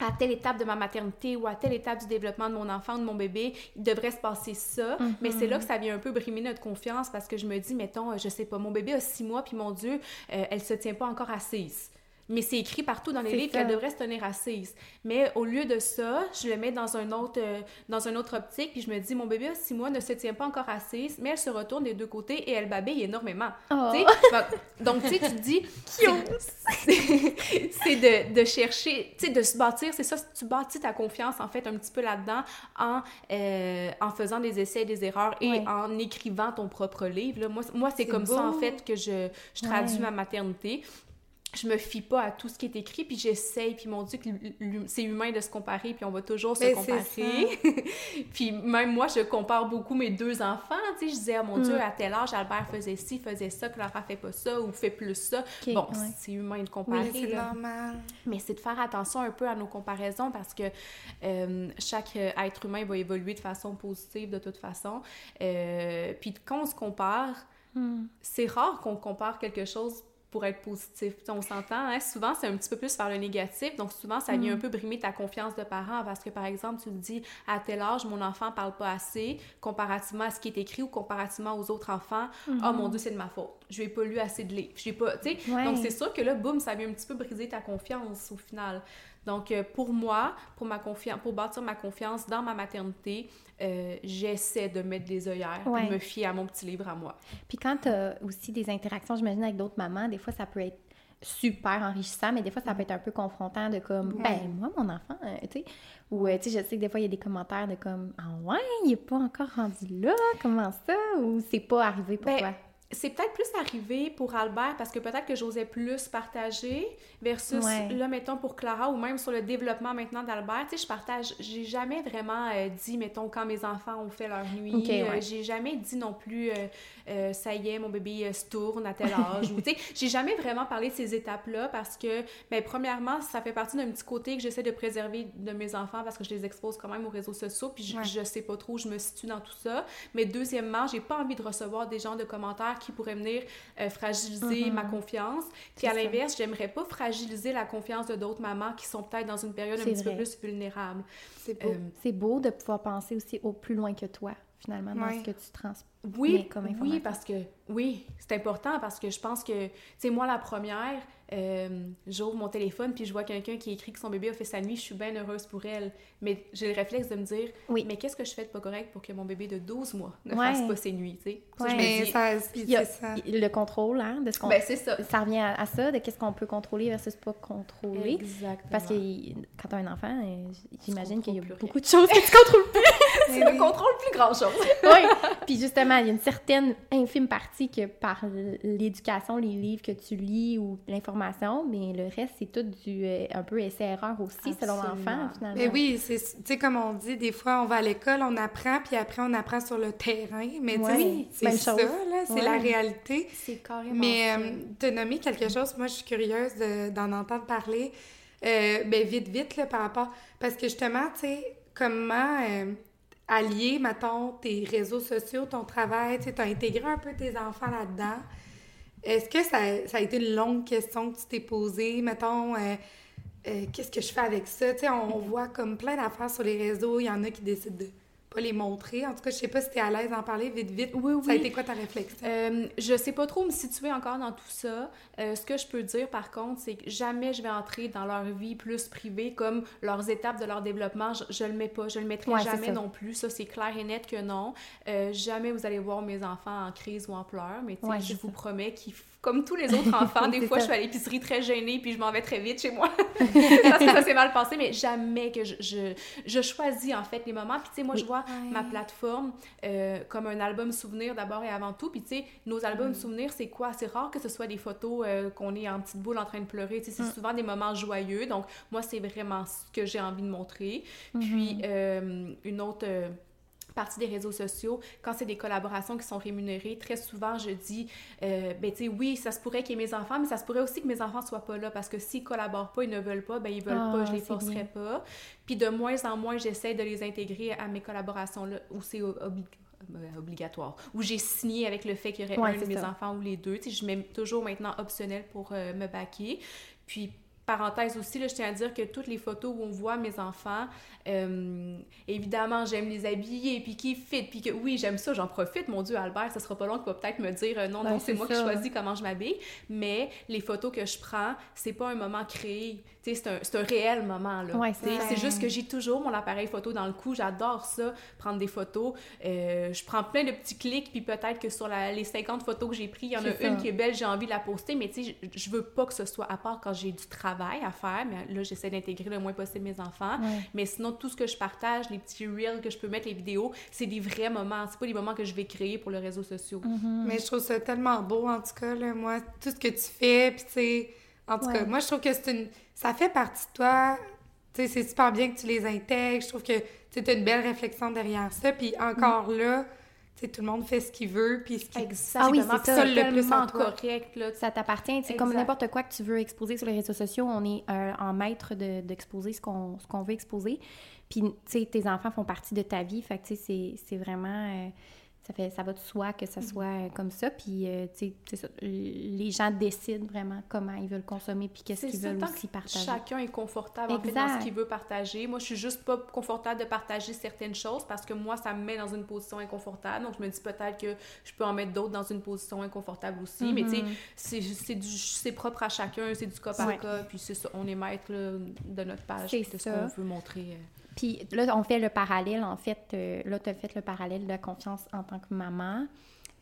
à telle étape de ma maternité ou à telle étape du développement de mon enfant de mon bébé, il devrait se passer ça. Mais c'est là que ça vient un peu brimer notre confiance parce que je me dis, mettons, je sais pas, mon bébé a six mois, puis mon Dieu, euh, elle se tient pas encore assise mais c'est écrit partout dans les livres qu'elle devrait se tenir assise. Mais au lieu de ça, je le mets dans un autre, euh, dans une autre optique, puis je me dis, mon bébé a six mois, ne se tient pas encore assise, mais elle se retourne des deux côtés et elle babille énormément. Oh. Donc, tu sais, tu te dis, c'est de, de, chercher, tu sais, de se bâtir, c'est ça, tu bâtis ta confiance, en fait, un petit peu là-dedans, en, euh, en faisant des essais et des erreurs et en écrivant ton propre livre. Là. Moi, moi c'est comme ça, en fait, que je, je traduis ma maternité je me fie pas à tout ce qui est écrit, puis j'essaye, puis mon Dieu, c'est humain de se comparer, puis on va toujours se comparer. puis même moi, je compare beaucoup mes deux enfants, tu sais, je disais, oh mon Dieu, mm. à tel âge, Albert faisait ci, faisait ça, Clara fait pas ça, ou fait plus ça. bon, c'est humain de comparer. c'est normal. Mais c'est de faire attention un peu à nos comparaisons, parce que euh, chaque être humain va évoluer de façon positive de toute façon. Euh, puis quand on se compare, mm. c'est rare qu'on compare quelque chose pour être positif. on s'entend, hein? souvent c'est un petit peu plus vers le négatif, donc souvent ça vient mm. un peu brimer ta confiance de parent parce que par exemple tu te dis à tel âge mon enfant parle pas assez comparativement à ce qui est écrit ou comparativement aux autres enfants, oh mon dieu c'est de ma faute, je n'ai pas lu assez de livres, pas, tu sais, donc c'est sûr que là boum ça vient un petit peu briser ta confiance au final. Donc, euh, pour moi, pour, ma confiance, pour bâtir ma confiance dans ma maternité, euh, j'essaie de mettre des œillères, de me fier à mon petit livre à moi. Puis quand tu as aussi des interactions, j'imagine, avec d'autres mamans, des fois, ça peut être super enrichissant, mais des fois, ça peut être un peu confrontant de comme, ben, moi, mon enfant, euh, tu sais, ou, tu sais, je sais que des fois, il y a des commentaires de comme, ah ouais, il n'est pas encore rendu là, comment ça, ou c'est pas arrivé pour ben, toi? C'est peut-être plus arrivé pour Albert parce que peut-être que j'osais plus partager versus là mettons pour Clara ou même sur le développement maintenant d'Albert, tu sais je partage, j'ai jamais vraiment euh, dit mettons quand mes enfants ont fait leur nuit, euh, j'ai jamais dit non plus euh, ça y est mon bébé se tourne à tel âge ou tu sais, j'ai jamais vraiment parlé de ces étapes-là parce que ben premièrement, ça fait partie d'un petit côté que j'essaie de préserver de mes enfants parce que je les expose quand même aux réseaux sociaux puis je, je sais pas trop où je me situe dans tout ça, mais deuxièmement, j'ai pas envie de recevoir des gens de commentaires qui pourrait venir euh, fragiliser mm-hmm. ma confiance. Puis à l'inverse, j'aimerais pas fragiliser la confiance de d'autres mamans qui sont peut-être dans une période un petit peu plus vulnérable. C'est beau. Euh, c'est beau de pouvoir penser aussi au plus loin que toi, finalement, dans ce que tu transmets oui, comme Oui, parce que, oui, c'est important parce que je pense que, tu sais, moi, la première, euh, j'ouvre mon téléphone puis je vois quelqu'un qui écrit que son bébé a fait sa nuit, je suis bien heureuse pour elle. Mais j'ai le réflexe de me dire, oui. mais qu'est-ce que je fais de pas correct pour que mon bébé de 12 mois ne fasse pas ses nuits, tu sais? Ouais. Le contrôle, hein, de ce qu'on... Ben, c'est ça. Ça revient à, ça, de qu'est-ce qu'on peut contrôler versus pas contrôler. Exactement. Parce que quand tu as un enfant, euh, j'imagine qu'il y a beaucoup de choses que tu contrôles plus. tu ne contrôles plus grand-chose. oui, puis justement, il y a une certaine infime partie que par l'éducation, les livres que tu lis ou l'information mais le reste, c'est tout du euh, un peu essai-erreur aussi, selon l'enfant, finalement. Mais oui, c'est, tu sais, comme on dit, des fois, on va à l'école, on apprend, puis après, on apprend sur le terrain. Mais sais, c'est ça, là, c'est la réalité. C'est carrément Mais euh, as nommé quelque chose, moi, je suis curieuse d'en entendre parler. Euh, ben, vite, vite, là, par rapport... Parce que justement, tu sais, comment allier, mettons, tes réseaux sociaux, ton travail, tu as intégré un peu tes enfants là-dedans. Est-ce que ça, a été une longue question que tu t'es posée? Mettons, euh, euh, qu'est-ce que je fais avec ça? Tu on, voit comme plein d'affaires sur les réseaux. Il y en a qui décident de pas les montrer. En tout cas, je sais pas si tu es à l'aise d'en parler vite, vite. Oui, oui. Ça a été quoi ta réflexion? Euh, je sais pas trop me situer encore dans tout ça. Euh, ce que je peux dire, par contre, c'est que jamais je vais entrer dans leur vie plus privée, comme leurs étapes de leur développement. Je, je le mets pas. Je le mettrai jamais non plus. Ça, c'est clair et net que non. Euh, jamais vous allez voir mes enfants en crise ou en pleurs, mais je vous promets qu'ils comme tous les autres enfants, des fois, je suis à l'épicerie très gênée, puis je m'en vais très vite chez moi. parce que ça s'est mal passé, mais jamais que je, je, je, choisis, en fait, les moments. Puis, tu sais, moi, je vois ma plateforme euh, comme un album souvenir d'abord et avant tout. Puis, tu sais, nos albums souvenirs, c'est quoi? C'est rare que ce soit des photos euh, qu'on est en petite boule en train de pleurer. Tu sais, c'est mm. souvent des moments joyeux. Donc, moi, c'est vraiment ce que j'ai envie de montrer. Puis, mm-hmm. euh, une autre partie des réseaux sociaux, quand c'est des collaborations qui sont rémunérées, très souvent, je dis, euh, ben, tu sais, oui, ça se pourrait qu'il y ait mes enfants, mais ça se pourrait aussi que mes enfants soient pas là, parce que s'ils collaborent pas, ils ne veulent pas, ben, ils veulent pas, je ah, les forcerai pas. Puis de moins en moins, j'essaie de les intégrer à mes collaborations-là, où c'est euh, obligatoire, où j'ai signé avec le fait qu'il y aurait un de mes enfants ou les deux. Tu sais, je mets toujours maintenant optionnel pour euh, me baquer. Puis parenthèse aussi, là, je tiens à dire que toutes les photos où on voit mes enfants, euh, évidemment, j'aime les habiller, puis qui fit, puis que oui, j'aime ça, j'en profite. Mon Dieu, Albert, ça sera pas long qu'il va peut-être me dire euh, non, non, c'est moi qui choisis comment je m'habille. Mais les photos que je prends, c'est pas un moment créé. C'est un, un réel moment. là. c'est juste que j'ai toujours mon appareil photo dans le cou. J'adore ça, prendre des photos. Euh, je prends plein de petits clics, puis peut-être que sur les 50 photos que j'ai prises, il y en a une qui est belle, j'ai envie de la poster, mais tu sais, je, je veux pas que ce soit à part quand j'ai du travail à faire. Mais là, j'essaie d'intégrer le moins possible mes enfants. Mais sinon, tout ce que je partage, les petits reels que je peux mettre, les vidéos, c'est des vrais moments. C'est pas des moments que je vais créer pour les réseaux sociaux. Mm-hmm. Mais je trouve ça tellement beau, en tout cas, là, moi, tout ce que tu fais, puis tu sais, en tout cas, moi, je trouve que c'est une... ça fait partie de toi. Tu sais, c'est super bien que tu les intègres. Je trouve que tu as une belle réflexion derrière ça. Puis encore mm. là, tout le monde fait ce qu'il veut, puis ce qui Exactement. Ah oui, c'est ça, le plus en correct. Là. Ça t'appartient. C'est comme n'importe quoi que tu veux exposer sur les réseaux sociaux, on est euh, en maître d'exposer ce qu'on veut exposer. Puis, tu sais, tes enfants font partie de ta vie. Fait que, tu sais, c'est vraiment... Euh, ça, fait, ça va de soi que ça mm-hmm. soit euh, comme ça. Puis, euh, tu sais, les gens décident vraiment comment ils veulent consommer puis qu'est-ce qu'ils veulent aussi partager. Chacun est confortable en fait, dans ce qu'il veut partager. Moi, je suis juste pas confortable de partager certaines choses parce que moi, ça me met dans une position inconfortable. Donc, je me dis peut-être que je peux en mettre d'autres dans une position inconfortable aussi. Mais, tu sais, mm-hmm. c'est propre à chacun, c'est du cas par cas. Puis, c'est ça, on est maître de notre page, de ce qu'on veut montrer. Puis là, on fait le parallèle, en fait, euh, là, tu as fait le parallèle de la confiance en tant que maman.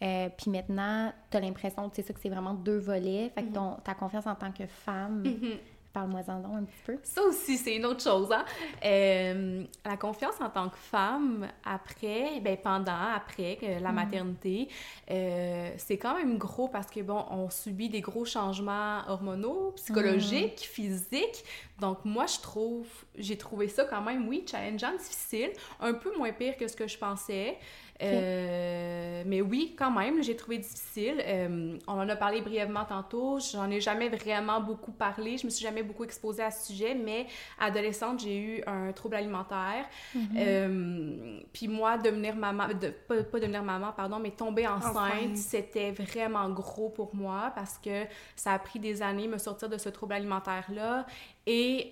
Euh, puis maintenant, tu as l'impression, tu sais ça, que c'est vraiment deux volets. Fait que ton, ta confiance en tant que femme, mm-hmm. Parle-moi-en un petit peu. Ça aussi, c'est une autre chose. Hein? Euh, la confiance en tant que femme, après, ben pendant, après la mm. maternité, euh, c'est quand même gros parce que, bon, on subit des gros changements hormonaux, psychologiques, mm. physiques. Donc, moi, je trouve, j'ai trouvé ça quand même, oui, challengeant, difficile, un peu moins pire que ce que je pensais. Euh, mais oui, quand même, j'ai trouvé difficile. Euh, on en a parlé brièvement tantôt. J'en ai jamais vraiment beaucoup parlé. Je me suis jamais beaucoup exposée à ce sujet, mais adolescente, j'ai eu un trouble alimentaire. Mm-hmm. Euh, puis moi, devenir maman, de, pas, devenir maman, pardon, mais tomber enceinte, c'était vraiment gros pour moi parce que ça a pris des années me sortir de ce trouble alimentaire-là. Et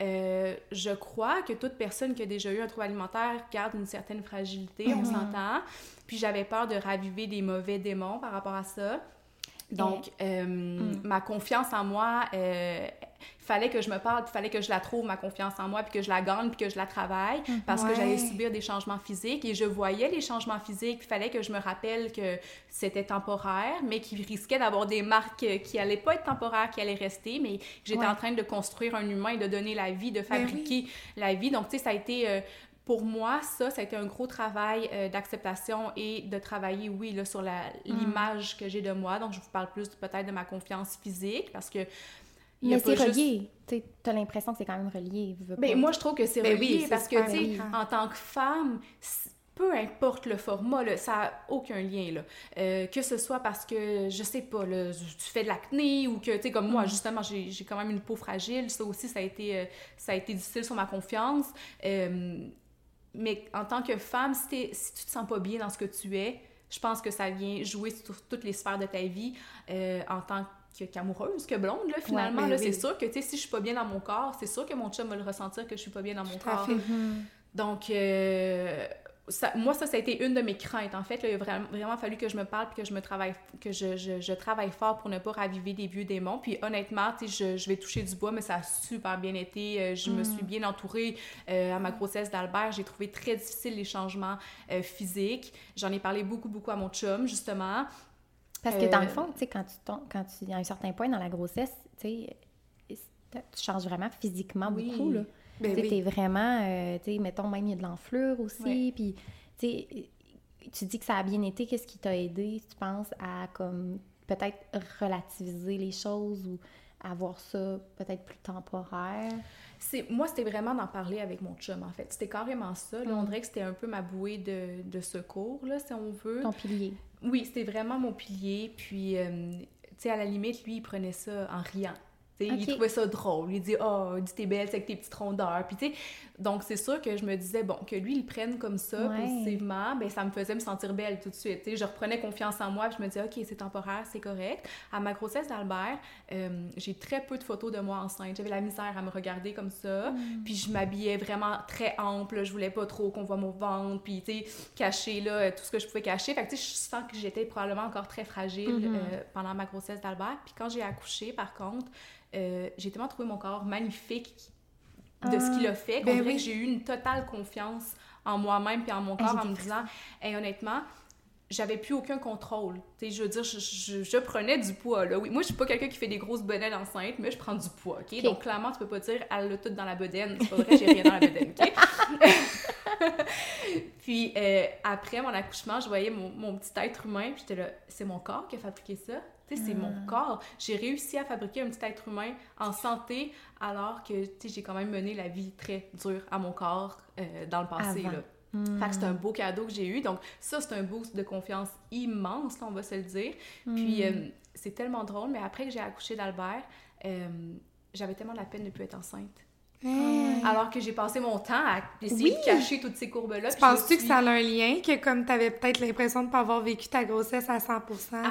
je crois que toute personne qui a déjà eu un trouble alimentaire garde une certaine fragilité, on mm-hmm. s'entend. Puis j'avais peur de raviver des mauvais démons par rapport à ça. Donc, euh, mm. ma confiance en moi, euh, fallait que je me parle, il fallait que je la trouve, ma confiance en moi, puis que je la gagne, puis que je la travaille, mm. parce que j'allais subir des changements physiques et je voyais les changements physiques, il fallait que je me rappelle que c'était temporaire, mais qu'il risquait d'avoir des marques qui allaient pas être temporaires, qui allaient rester, mais j'étais en train de construire un humain et de donner la vie, de ben fabriquer la vie. Donc, tu sais, ça a été euh, pour moi, ça, ça a été un gros travail euh, d'acceptation et de travailler, oui, là, sur mm. l'image que j'ai de moi. Donc, je vous parle plus peut-être de ma confiance physique parce que. Mais c'est relié. Tu as l'impression que c'est quand même relié. Ben, moi, je trouve que c'est ben relié parce que, tu sais, en tant que femme, peu importe le format, ça n'a aucun lien. Là. Euh, que ce soit parce que, je sais pas, là, tu fais de l'acné ou que, tu sais, comme moi, mm. justement, j'ai quand même une peau fragile. Ça aussi, ça a été, euh, ça a été difficile sur ma confiance mais en tant que femme, si, si tu te sens pas bien dans ce que tu es, je pense que ça vient jouer sur toutes les sphères de ta vie euh, en tant qu'amoureuse, que blonde, là, finalement. Ben là, c'est sûr que, tu sais, si je suis pas bien dans mon corps, c'est sûr que mon chum va le ressentir que je suis pas bien dans mon corps. Donc, euh, moi, ça, ça a été une de mes craintes. En fait, il a vraiment, vraiment, fallu que je me parle puis que je me travaille, que je, je, travaille fort pour ne pas raviver des vieux démons. Puis honnêtement, je, je vais toucher du bois, mais ça a super bien été. Euh, je me suis mm. bien entourée euh, à ma grossesse d'Albert. J'ai trouvé très difficile les changements euh, physiques. J'en ai parlé beaucoup, beaucoup à mon chum, justement. Parce que dans le fond, tu sais, quand tu tombes, quand tu, à un certain point dans la grossesse, tu sais, tu changes vraiment physiquement beaucoup, là. Ben tu es vraiment, euh, tu sais, mettons, même il y a de l'enflure aussi, puis, tu sais, tu dis que ça a bien été, qu'est-ce qui t'a aidé, tu penses, à, comme, peut-être relativiser les choses ou avoir ça peut-être plus temporaire? C'est, moi, c'était vraiment d'en parler avec mon chum, en fait. C'était carrément ça. Là, On mm. dirait que c'était un peu ma bouée de, de, secours, là, si on veut. Ton pilier. Oui, c'était vraiment mon pilier. Puis, euh, tu sais, à la limite, lui, il prenait ça en riant. Il trouvait ça drôle. Il dit Oh, dis t'es belle, c'est avec tes petites rondeurs. Puis, tu sais, donc c'est sûr que je me disais, bon, que lui, il prenne comme ça, positivement, ben ça me faisait me sentir belle tout de suite. Tu sais, je reprenais confiance en moi, puis je me disais, OK, c'est temporaire, c'est correct. À ma grossesse d'Albert, euh, j'ai très peu de photos de moi enceinte. J'avais la misère à me regarder comme ça. Mm. Puis je m'habillais vraiment très ample. Je voulais pas trop qu'on voit mon ventre, puis, tu sais, cacher, là, tout ce que je pouvais cacher. Fait que, tu sais, je sens que j'étais probablement encore très fragile mm-hmm. euh, pendant ma grossesse d'Albert. Puis quand j'ai accouché, par contre, euh, j'ai tellement trouvé mon corps magnifique de ce qu'il a fait qu'on ben dirait que j'ai eu une totale confiance en moi-même puis en mon corps en me disant hey, honnêtement j'avais plus aucun contrôle. Je veux dire, je, je, prenais du poids, là. Oui, moi, je suis pas quelqu'un qui fait des grosses bonnets enceinte, mais je prends du poids, OK? Donc, clairement, tu peux pas dire « elle l'a tout dans la bedaine ». C'est pas vrai, j'ai rien dans la bedaine, puis, euh, après mon accouchement, je voyais mon, mon petit être humain, puis j'étais là « c'est mon corps qui a fabriqué ça ». Tu sais, c'est mon ah. corps. J'ai réussi à fabriquer un petit être humain en santé alors que, tu sais, j'ai quand même mené la vie très dure à mon corps euh, dans le passé, là. Fait que c'est un beau cadeau que j'ai eu. Donc, ça, c'est un boost de confiance immense, on va se le dire. Puis, hmm. euh, c'est tellement drôle, mais après que j'ai accouché d'Albert, euh, j'avais tellement la peine de ne plus être enceinte. Alors que j'ai passé mon temps à essayer de cacher toutes ces courbes-là. Penses-tu que ça a un lien, que comme tu avais peut-être l'impression de ne pas avoir vécu ta grossesse à 100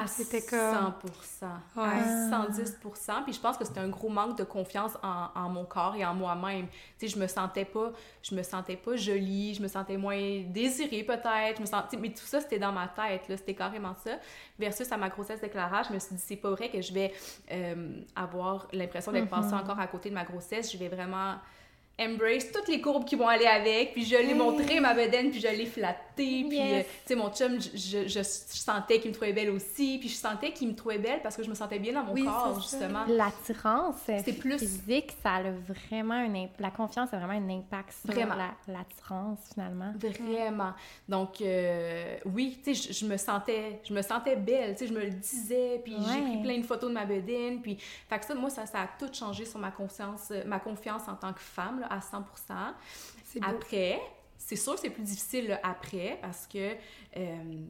c'était comme... 100 à 110% Puis je pense que c'était un gros manque de confiance en, mon corps et en moi-même. Tu sais, je me sentais pas... Je me sentais pas jolie, je me sentais moins désirée peut-être, je me sentais... Mais tout ça, c'était dans ma tête, là, c'était carrément ça. Versus à ma grossesse déclarage, je me suis dit, c'est pas vrai que je vais euh, avoir l'impression d'être passée mm-hmm. encore à côté de ma grossesse. Je vais vraiment embrace toutes les courbes qui vont aller avec, puis je lui ai montré ma bedaine, puis je l'ai flattée, puis euh, tu sais mon chum, je, je, sentais qu'il me trouvait belle aussi, puis je sentais qu'il me trouvait belle parce que je me sentais bien dans mon corps justement. L'attirance c'est plus physique, ça a vraiment un la confiance a vraiment un impact sur l'attirance finalement. Vraiment. Donc euh, oui, tu sais je, me sentais je me sentais belle, tu sais je me le disais, puis j'ai pris plein de photos de ma bedaine, puis fait que ça moi ça, ça a tout changé sur ma confiance ma confiance en tant que femme à 100 Après, c'est sûr que c'est plus difficile après parce que euh,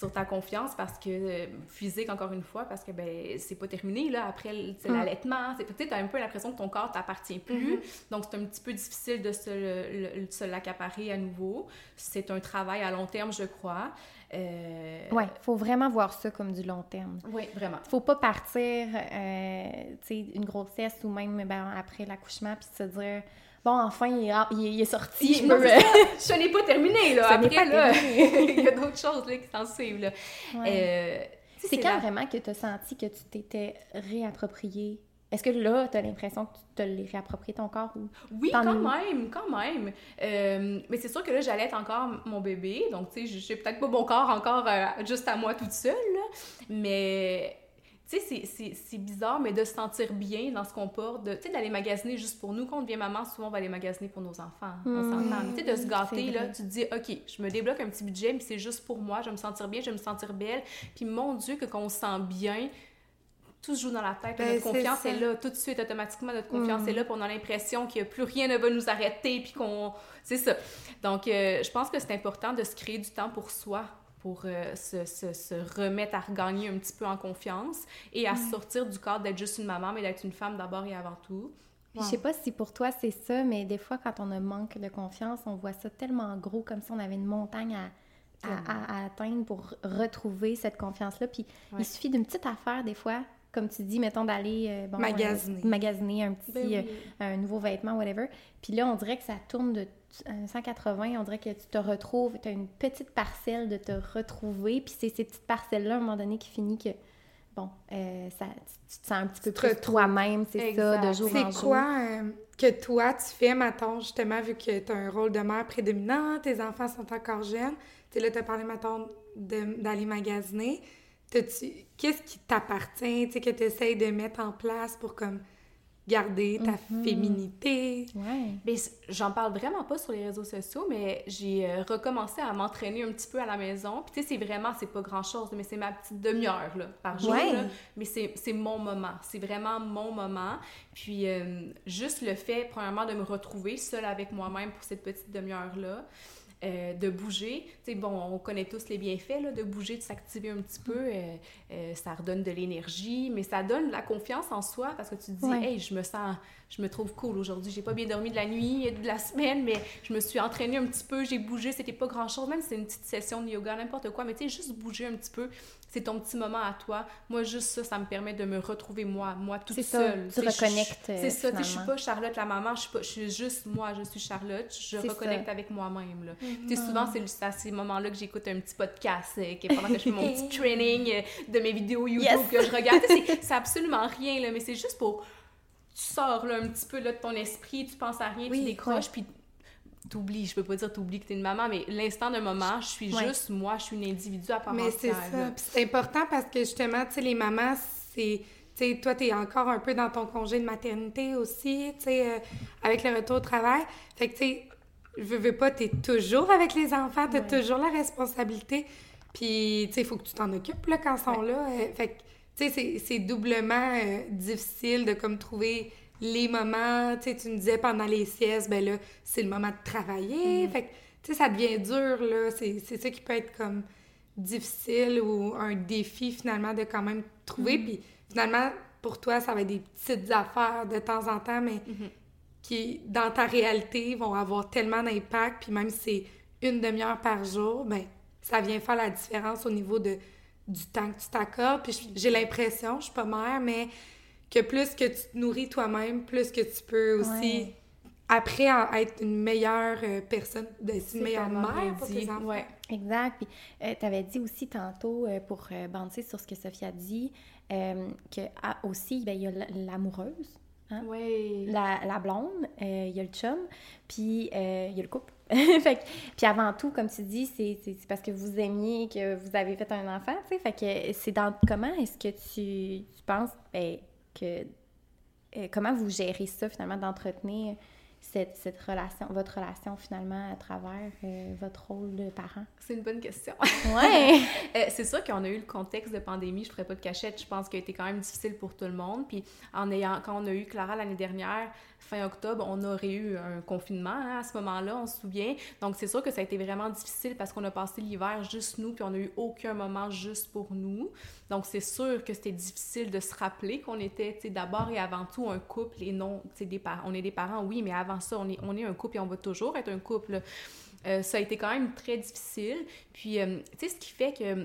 sur ta confiance parce que euh, physique encore une fois parce que ben c'est pas terminé là. Après c'est mm. l'allaitement c'est peut-être un peu l'impression que ton corps t'appartient plus. Mm-hmm. donc c'est un petit peu difficile de se, l'accaparer à nouveau. C'est un travail à long terme je crois. Euh... ouais faut vraiment voir ça comme du long terme. Oui vraiment. Faut pas partir euh, tu sais une grossesse ou même ben, après l'accouchement puis se dire bon, enfin, il est, sorti. Je, je n'ai pas terminé, là. Après, là, il y a d'autres choses là, qui s'en suivent, là. Euh, c'est quand vraiment que tu as senti que tu t'étais réapproprié? Est-ce que là, tu as l'impression que tu te l'es réapproprié ton corps ou Oui, quand même, quand même. Euh, mais c'est sûr que là, j'allais être encore mon bébé, donc tu sais, j'ai peut-être pas mon corps encore euh, juste à moi toute seule, là, mais tu sais, c'est bizarre, mais de se sentir bien dans ce qu'on porte, tu sais, d'aller magasiner juste pour nous. Quand on devient maman, souvent, on va aller magasiner pour nos enfants. on mmh. Tu sais, de se gâter, là, tu te dis, OK, je me débloque un petit budget, mais c'est juste pour moi, je vais me sentir bien, je vais me sentir belle. Puis, mon Dieu, que quand on se sent bien, tout se joue dans la tête. Ben, notre confiance est, là, tout de suite, automatiquement, notre confiance est mmh. là, puis on a l'impression a plus rien ne va nous arrêter, puis qu'on... C'est ça. Donc, euh, je pense que c'est important de se créer du temps pour soi, pour euh, se, se, se, remettre à regagner un petit peu en confiance et à sortir du cadre d'être juste une maman, mais d'être une femme d'abord et avant tout. Je sais pas si pour toi c'est ça, mais des fois, quand on a manque de confiance, on voit ça tellement gros, comme si on avait une montagne à, à, atteindre pour retrouver cette confiance-là. Puis il suffit d'une petite affaire, des fois, comme tu dis, mettons d'aller euh, bon, magasiner. magasiner un petit ben un nouveau vêtement, whatever. Puis là, on dirait que ça tourne de 180, on dirait que tu te retrouves, tu as une petite parcelle de te retrouver, puis c'est ces petites parcelles-là, à un moment donné, qui finit que, bon, ça, tu te sens un petit peu plus toi-même, c'est ça, de jour en jour. C'est quoi que toi, tu fais, mettons, justement, vu que tu as un rôle de mère prédominant, tes enfants sont encore jeunes, tu là, tu as parlé, mettons, d'aller magasiner. Qu'est-ce qui t'appartient, tu sais, que tu essayes de mettre en place pour, comme, garder ta mm-hmm. féminité? Ouais. Mais j'en parle vraiment pas sur les réseaux sociaux, mais j'ai euh, recommencé à m'entraîner un petit peu à la maison. Puis tu sais, c'est vraiment, c'est pas grand-chose, mais c'est ma petite demi-heure là, par jour. Là. Mais c'est mon moment. C'est vraiment mon moment. Puis euh, juste le fait, premièrement, de me retrouver seule avec moi-même pour cette petite demi-heure-là. Euh, de bouger. Tu sais, bon, on connaît tous les bienfaits, là, de bouger, de s'activer un petit peu. Euh, euh, ça redonne de l'énergie, mais ça donne de la confiance en soi parce que tu te dis, hey, je me sens, je me trouve cool aujourd'hui. J'ai pas bien dormi de la nuit et de la semaine, mais je me suis entraînée un petit peu, j'ai bougé, c'était pas grand chose, même si c'est une petite session de yoga, n'importe quoi, mais tu sais, juste bouger un petit peu c'est ton petit moment à toi. Moi, juste ça, ça me permet de me retrouver moi, moi toute seule. Tu reconnectes. C'est ça, je suis pas Charlotte la maman, je suis, pas, je suis juste moi, je suis Charlotte, je reconnecte avec moi-même. Là. Mm Souvent, c'est à ces moments-là que j'écoute un petit podcast euh, pendant que je fais mon petit training euh, de mes vidéos YouTube que je regarde. c'est absolument rien, là, mais c'est juste pour. Tu sors là, un petit peu là, de ton esprit, tu penses à rien, tu décroches, puis t'oublies, je peux pas dire t'oublies que t'es une maman, mais l'instant d'un moment, je suis juste moi, je suis une individu à part Mais c'est ça, c'est important parce que justement, tu sais, les mamans, c'est... Tu sais, toi, t'es encore un peu dans ton congé de maternité aussi, tu sais, euh, avec le retour au travail. Fait que, tu sais, je veux, veux pas, t'es toujours avec les enfants, t'as toujours la responsabilité. Puis, tu sais, il faut que tu t'en occupes, là, quand ils sont là. Euh, fait que, tu sais, c'est doublement euh, difficile de, comme, trouver les moments, tu sais, tu me disais pendant les siestes, ben là, c'est le moment de travailler. Mm. Fait que, tu sais, ça devient dur, là. C'est ça qui peut être comme difficile ou un défi, finalement, de quand même trouver. Mm. Puis, finalement, pour toi, ça va être des petites affaires de temps en temps, mais mm-hmm. qui, dans ta réalité, vont avoir tellement d'impact. Puis, même si c'est une demi-heure par jour, ben ça vient faire la différence au niveau de, du temps que tu t'accordes. Puis, j'ai l'impression, je suis pas mère, mais que plus que tu te nourris toi-même, plus que tu peux aussi, après, être une meilleure euh, personne, d'être une meilleure mère pour tes enfants. Ouais. Exact. Puis, euh, tu avais dit aussi tantôt, euh, pour banter sur ce que Sophie a dit, que ah, aussi, ben, il y a l'amoureuse. Hein? Oui. La, la blonde, il y a le chum, puis il y a le couple. fait puis avant tout, comme tu dis, c'est parce que vous aimiez que vous avez fait un enfant, tu sais. Fait que c'est dans comment est-ce que tu, tu penses, ben, que euh, comment vous gérez ça finalement d'entretenir cette, cette, relation, votre relation finalement à travers euh, votre rôle de parent? C'est une bonne question. Ouais! Euh, c'est sûr qu'on a eu le contexte de pandémie, je ferai pas de cachette, je pense qu'il a été quand même difficile pour tout le monde. Puis en ayant, quand on a eu Clara l'année dernière, fin octobre, on aurait eu un confinement hein, à ce moment-là, on se souvient. Donc, c'est sûr que ça a été vraiment difficile parce qu'on a passé l'hiver juste nous, puis on n'a eu aucun moment juste pour nous. Donc, c'est sûr que c'était difficile de se rappeler qu'on était, d'abord et avant tout un couple et non, des parents. On est des parents, oui, mais avant ça, on est, on est un couple et on va toujours être un couple. Euh, ça a été quand même très difficile. Puis, euh, tu sais, ce qui fait que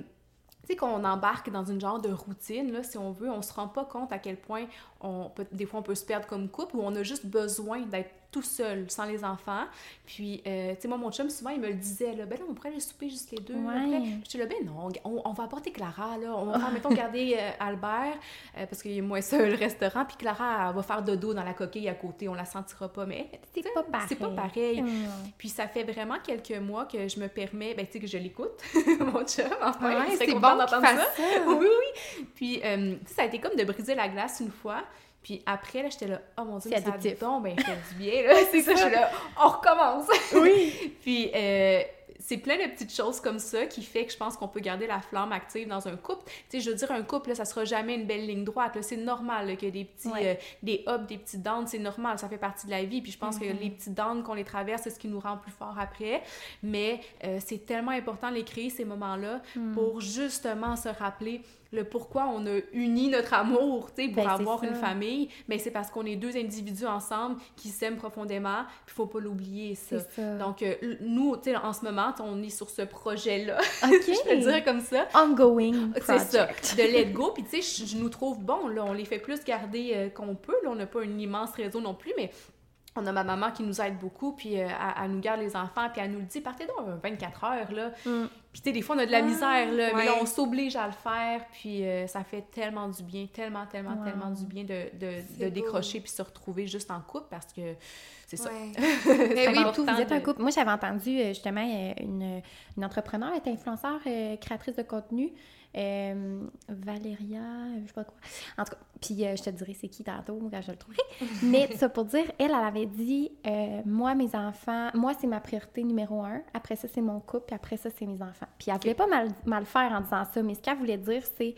tu sais, qu'on embarque dans une genre de routine, là, si on veut, on se rend pas compte à quel point on peut, des fois on peut se perdre comme couple ou on a juste besoin d'être tout seul, sans les enfants. Puis, euh, tu sais, moi, mon chum, souvent, il me le disait, là, ben là, on pourrait aller souper juste les deux. Ouais. Après, je dis, là, ben non, on, va apporter Clara, là. On va, mettons, garder euh, Albert, euh, parce qu'il est moins seul le restaurant. Puis Clara, elle va faire dodo dans la coquille à côté. On la sentira pas, mais c'est pas pareil. C'est pas pareil. Puis, ça fait vraiment quelques mois que je me permets, ben, tu sais, que je l'écoute, mon chum, enfin. Ouais, c'est bon d'entendre ça. ça. oui, oui. Puis, ça a été comme de briser la glace une fois. Puis après, là, j'étais là, oh mon dieu, ça a bon, ben, fait du bien, là. c'est ça, je suis là, on recommence. Oui. puis, euh, c'est plein de petites choses comme ça qui fait que je pense qu'on peut garder la flamme active dans un couple. Tu sais, je veux dire, un couple, là, ça sera jamais une belle ligne droite. C'est normal ait des petits, euh, des ups, des petites downs. C'est normal, ça fait partie de la vie. Puis je pense que mm-hmm. les petits downs qu'on les traverse, c'est ce qui nous rend plus forts après. Mais euh, c'est tellement important de les créer, ces moments-là, mm. pour justement se rappeler le pourquoi on a uni notre amour, tu sais, pour Ben, avoir une famille, mais c'est parce qu'on est deux individus ensemble qui s'aiment profondément, puis faut pas l'oublier ça. Ça. Donc euh, nous, tu sais, en ce moment, on est sur ce projet-là, OK. je peux dire comme ça. Ongoing C'est ça, de let go. Puis tu sais, je, je nous trouve bon, là, on les fait plus garder euh, qu'on peut. Là, on n'a pas un immense réseau non plus, mais on a ma maman qui nous aide beaucoup, puis euh, elle, elle nous garde les enfants, puis elle nous le dit, partez donc euh, 24 heures, là. Mm. Puis tu sais, des fois, on a de la Ah, misère, là, mais là, on s'oblige à le faire, puis euh, ça fait tellement du bien, tellement, tellement, Wow. tellement du bien de, de, décrocher puis se retrouver juste en couple, parce que c'est ça. Ouais. C'est Mais oui, Tout, vous êtes un couple. Moi, j'avais entendu euh, justement une, une entrepreneur, elle est influenceur, créatrice de contenu, euh, Valéria, je sais pas quoi. En tout cas, puis euh, je te dirai c'est qui tantôt quand je le trouverai. Mais ça pour dire, elle, elle avait dit euh, moi, mes enfants, moi, c'est ma priorité numéro un. Après ça, c'est mon couple, puis après ça, c'est mes enfants. Puis elle voulait pas mal, mal faire en disant ça, mais ce qu'elle voulait dire, c'est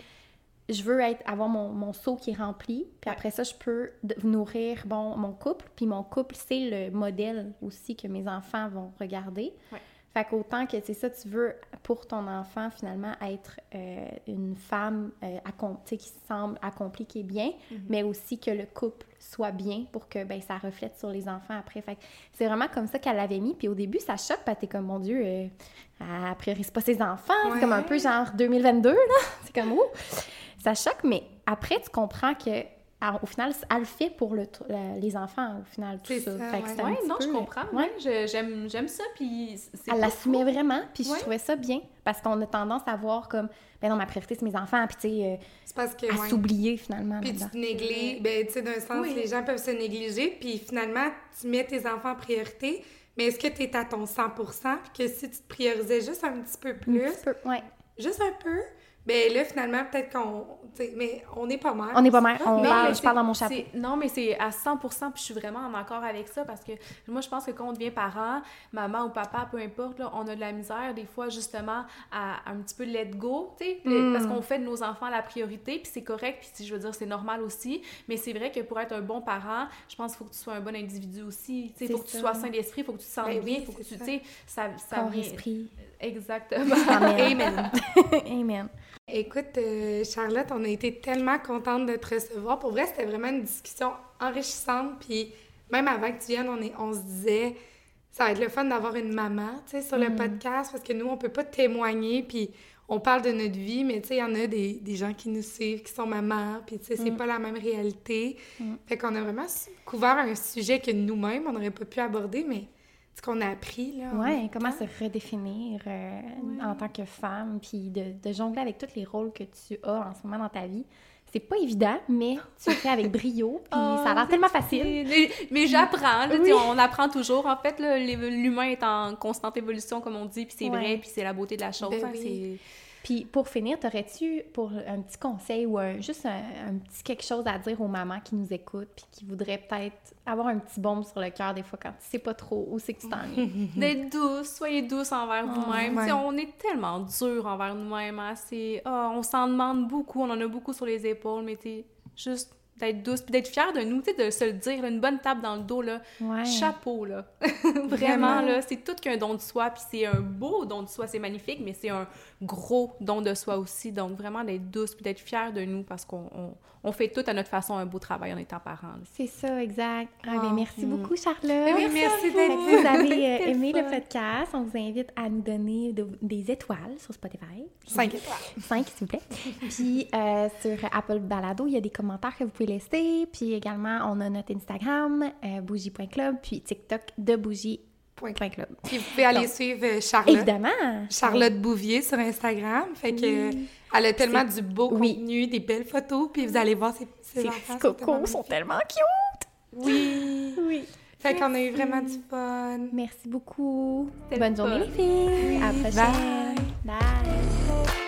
je veux être, avoir mon, mon seau qui est rempli, puis après ça, je peux nourrir bon, mon couple, puis mon couple, c'est le modèle aussi que mes enfants vont regarder. Ouais. Fait qu'autant que c'est ça, tu veux pour ton enfant, finalement, être euh, une femme euh, qui semble accomplie, qui est bien, mais aussi que le couple soit bien pour que ben, ça reflète sur les enfants après. Fait c'est vraiment comme ça qu'elle l'avait mis. Puis au début, ça choque, parce que t'es comme, mon Dieu, euh, elle priorise pas ses enfants. C'est comme un peu genre 2022, là. C'est comme, ouh! Ça choque, mais après, tu comprends que au final, elle le fait pour le, les enfants, au final, tout C'est ça. ça, Fait que ouais. c'est un Ouais, petit non, je peu- comprends. Ouais. J'aime, j'aime ça, puis c'est Elle l'assumait vraiment, puis Ouais. je trouvais ça bien, parce qu'on a tendance à voir comme, ben non, ma priorité, c'est mes enfants, puis tu sais, euh, à ouais. s'oublier finalement. Puis tu te négliges. Ben, tu sais, d'un sens, Oui. les gens peuvent se négliger, puis finalement, tu mets tes enfants en priorité, mais est-ce que tu es à ton 100 Puis que si tu te priorisais juste un petit peu Un plus, petit peu, ouais. juste un peu, ben là, finalement, peut-être qu'on. Mais on n'est pas mal. On n'est pas mère, on Non, parle, mais je parle dans mon chapeau. Non, mais c'est à 100% puis je suis vraiment en accord avec ça parce que moi, je pense que quand on devient parent, maman ou papa, peu importe, là, on a de la misère des fois justement à, un petit peu let go, tu sais, le- Mm. parce qu'on fait de nos enfants la priorité, puis c'est correct, puis je veux dire, c'est normal aussi, mais c'est vrai que pour être un bon parent, je pense qu'il faut que tu sois un bon individu aussi, tu sais, il faut que tu sois sain d'esprit, il faut que tu te sentes Ben bien, il faut que tu, tu sais, ça, ça Corps, vient... esprit. Exactement. Amen. Amen. Amen. Écoute, euh, Charlotte, on a été tellement contente de te recevoir. Pour vrai, c'était vraiment une discussion enrichissante. Puis même avant que tu viennes, on, est, on se disait, ça va être le fun d'avoir une maman, tu sais, sur le podcast, parce que nous, on peut pas témoigner, puis on parle de notre vie, mais tu sais, il y en a des, des gens qui nous suivent, qui sont mamans, puis tu sais, c'est pas la même réalité. Fait qu'on a vraiment couvert un sujet que nous-mêmes, on n'aurait pas pu aborder, mais ce qu'on a appris, là. Ouais, comment temps. se redéfinir euh, en tant que femme, puis de, de jongler avec tous les rôles que tu as en ce moment dans ta vie. C'est pas évident, mais tu le fais avec brio, puis Oh, ça a l'air tellement facile. Mais, mais j'apprends, Oui. on apprend toujours. En fait, l'humain est en constante évolution, comme on dit, puis c'est Ouais. vrai, puis c'est la beauté de la chose. Ben hein, oui. Puis pour finir, t'aurais-tu pour un petit conseil ou un- juste un, un petit quelque chose à dire aux mamans qui nous écoutent puis qui voudraient peut-être avoir un petit baume sur le cœur des fois quand tu sais pas trop où c'est que tu t'ennuies? c'est d'être douce, soyez douce envers vous-même. ouais. Tu sais, On est tellement dur envers nous-mêmes. hein, c'est- ah, on s'en demande beaucoup, on en a beaucoup sur les épaules, mais t'es juste d'être douce, puis d'être fière de nous, tu sais, de se le dire, là, une bonne tape dans le dos, là. Ouais. Chapeau, là. Vraiment, Vraiment. là, c'est tout qu'un don de soi, puis c'est un beau don de soi, c'est magnifique, mais c'est un gros don de soi aussi. Donc, vraiment, d'être douce, puis d'être fière de nous, parce qu'on on, on fait tout à notre façon un beau travail en étant parents. C'est ça, exact. Ah, ben, Ah, merci mm. beaucoup, Charlotte. Oui, merci Fait d'être vous avez euh, aimé le podcast, on vous invite à nous donner de- des étoiles sur Spotify. Cinq étoiles. 5, s'il vous plaît. Puis euh, sur Apple Balado, il y a des commentaires que vous pouvez laisser. Puis également, on a notre Instagram, euh, bougie.club, puis TikTok de Puis vous pouvez aller Donc, suivre euh, Charlotte. Évidemment! Charlotte Bouvier sur Instagram. Fait que elle a tellement du beau Oui. contenu, des belles photos, puis vous allez voir ses, ses Ces enfants. sont cocos tellement sont tellement cute! Oui. Oui. Fait qu'on a eu vraiment du fun. Merci beaucoup. Bonne journée, les filles. à la prochaine. bye.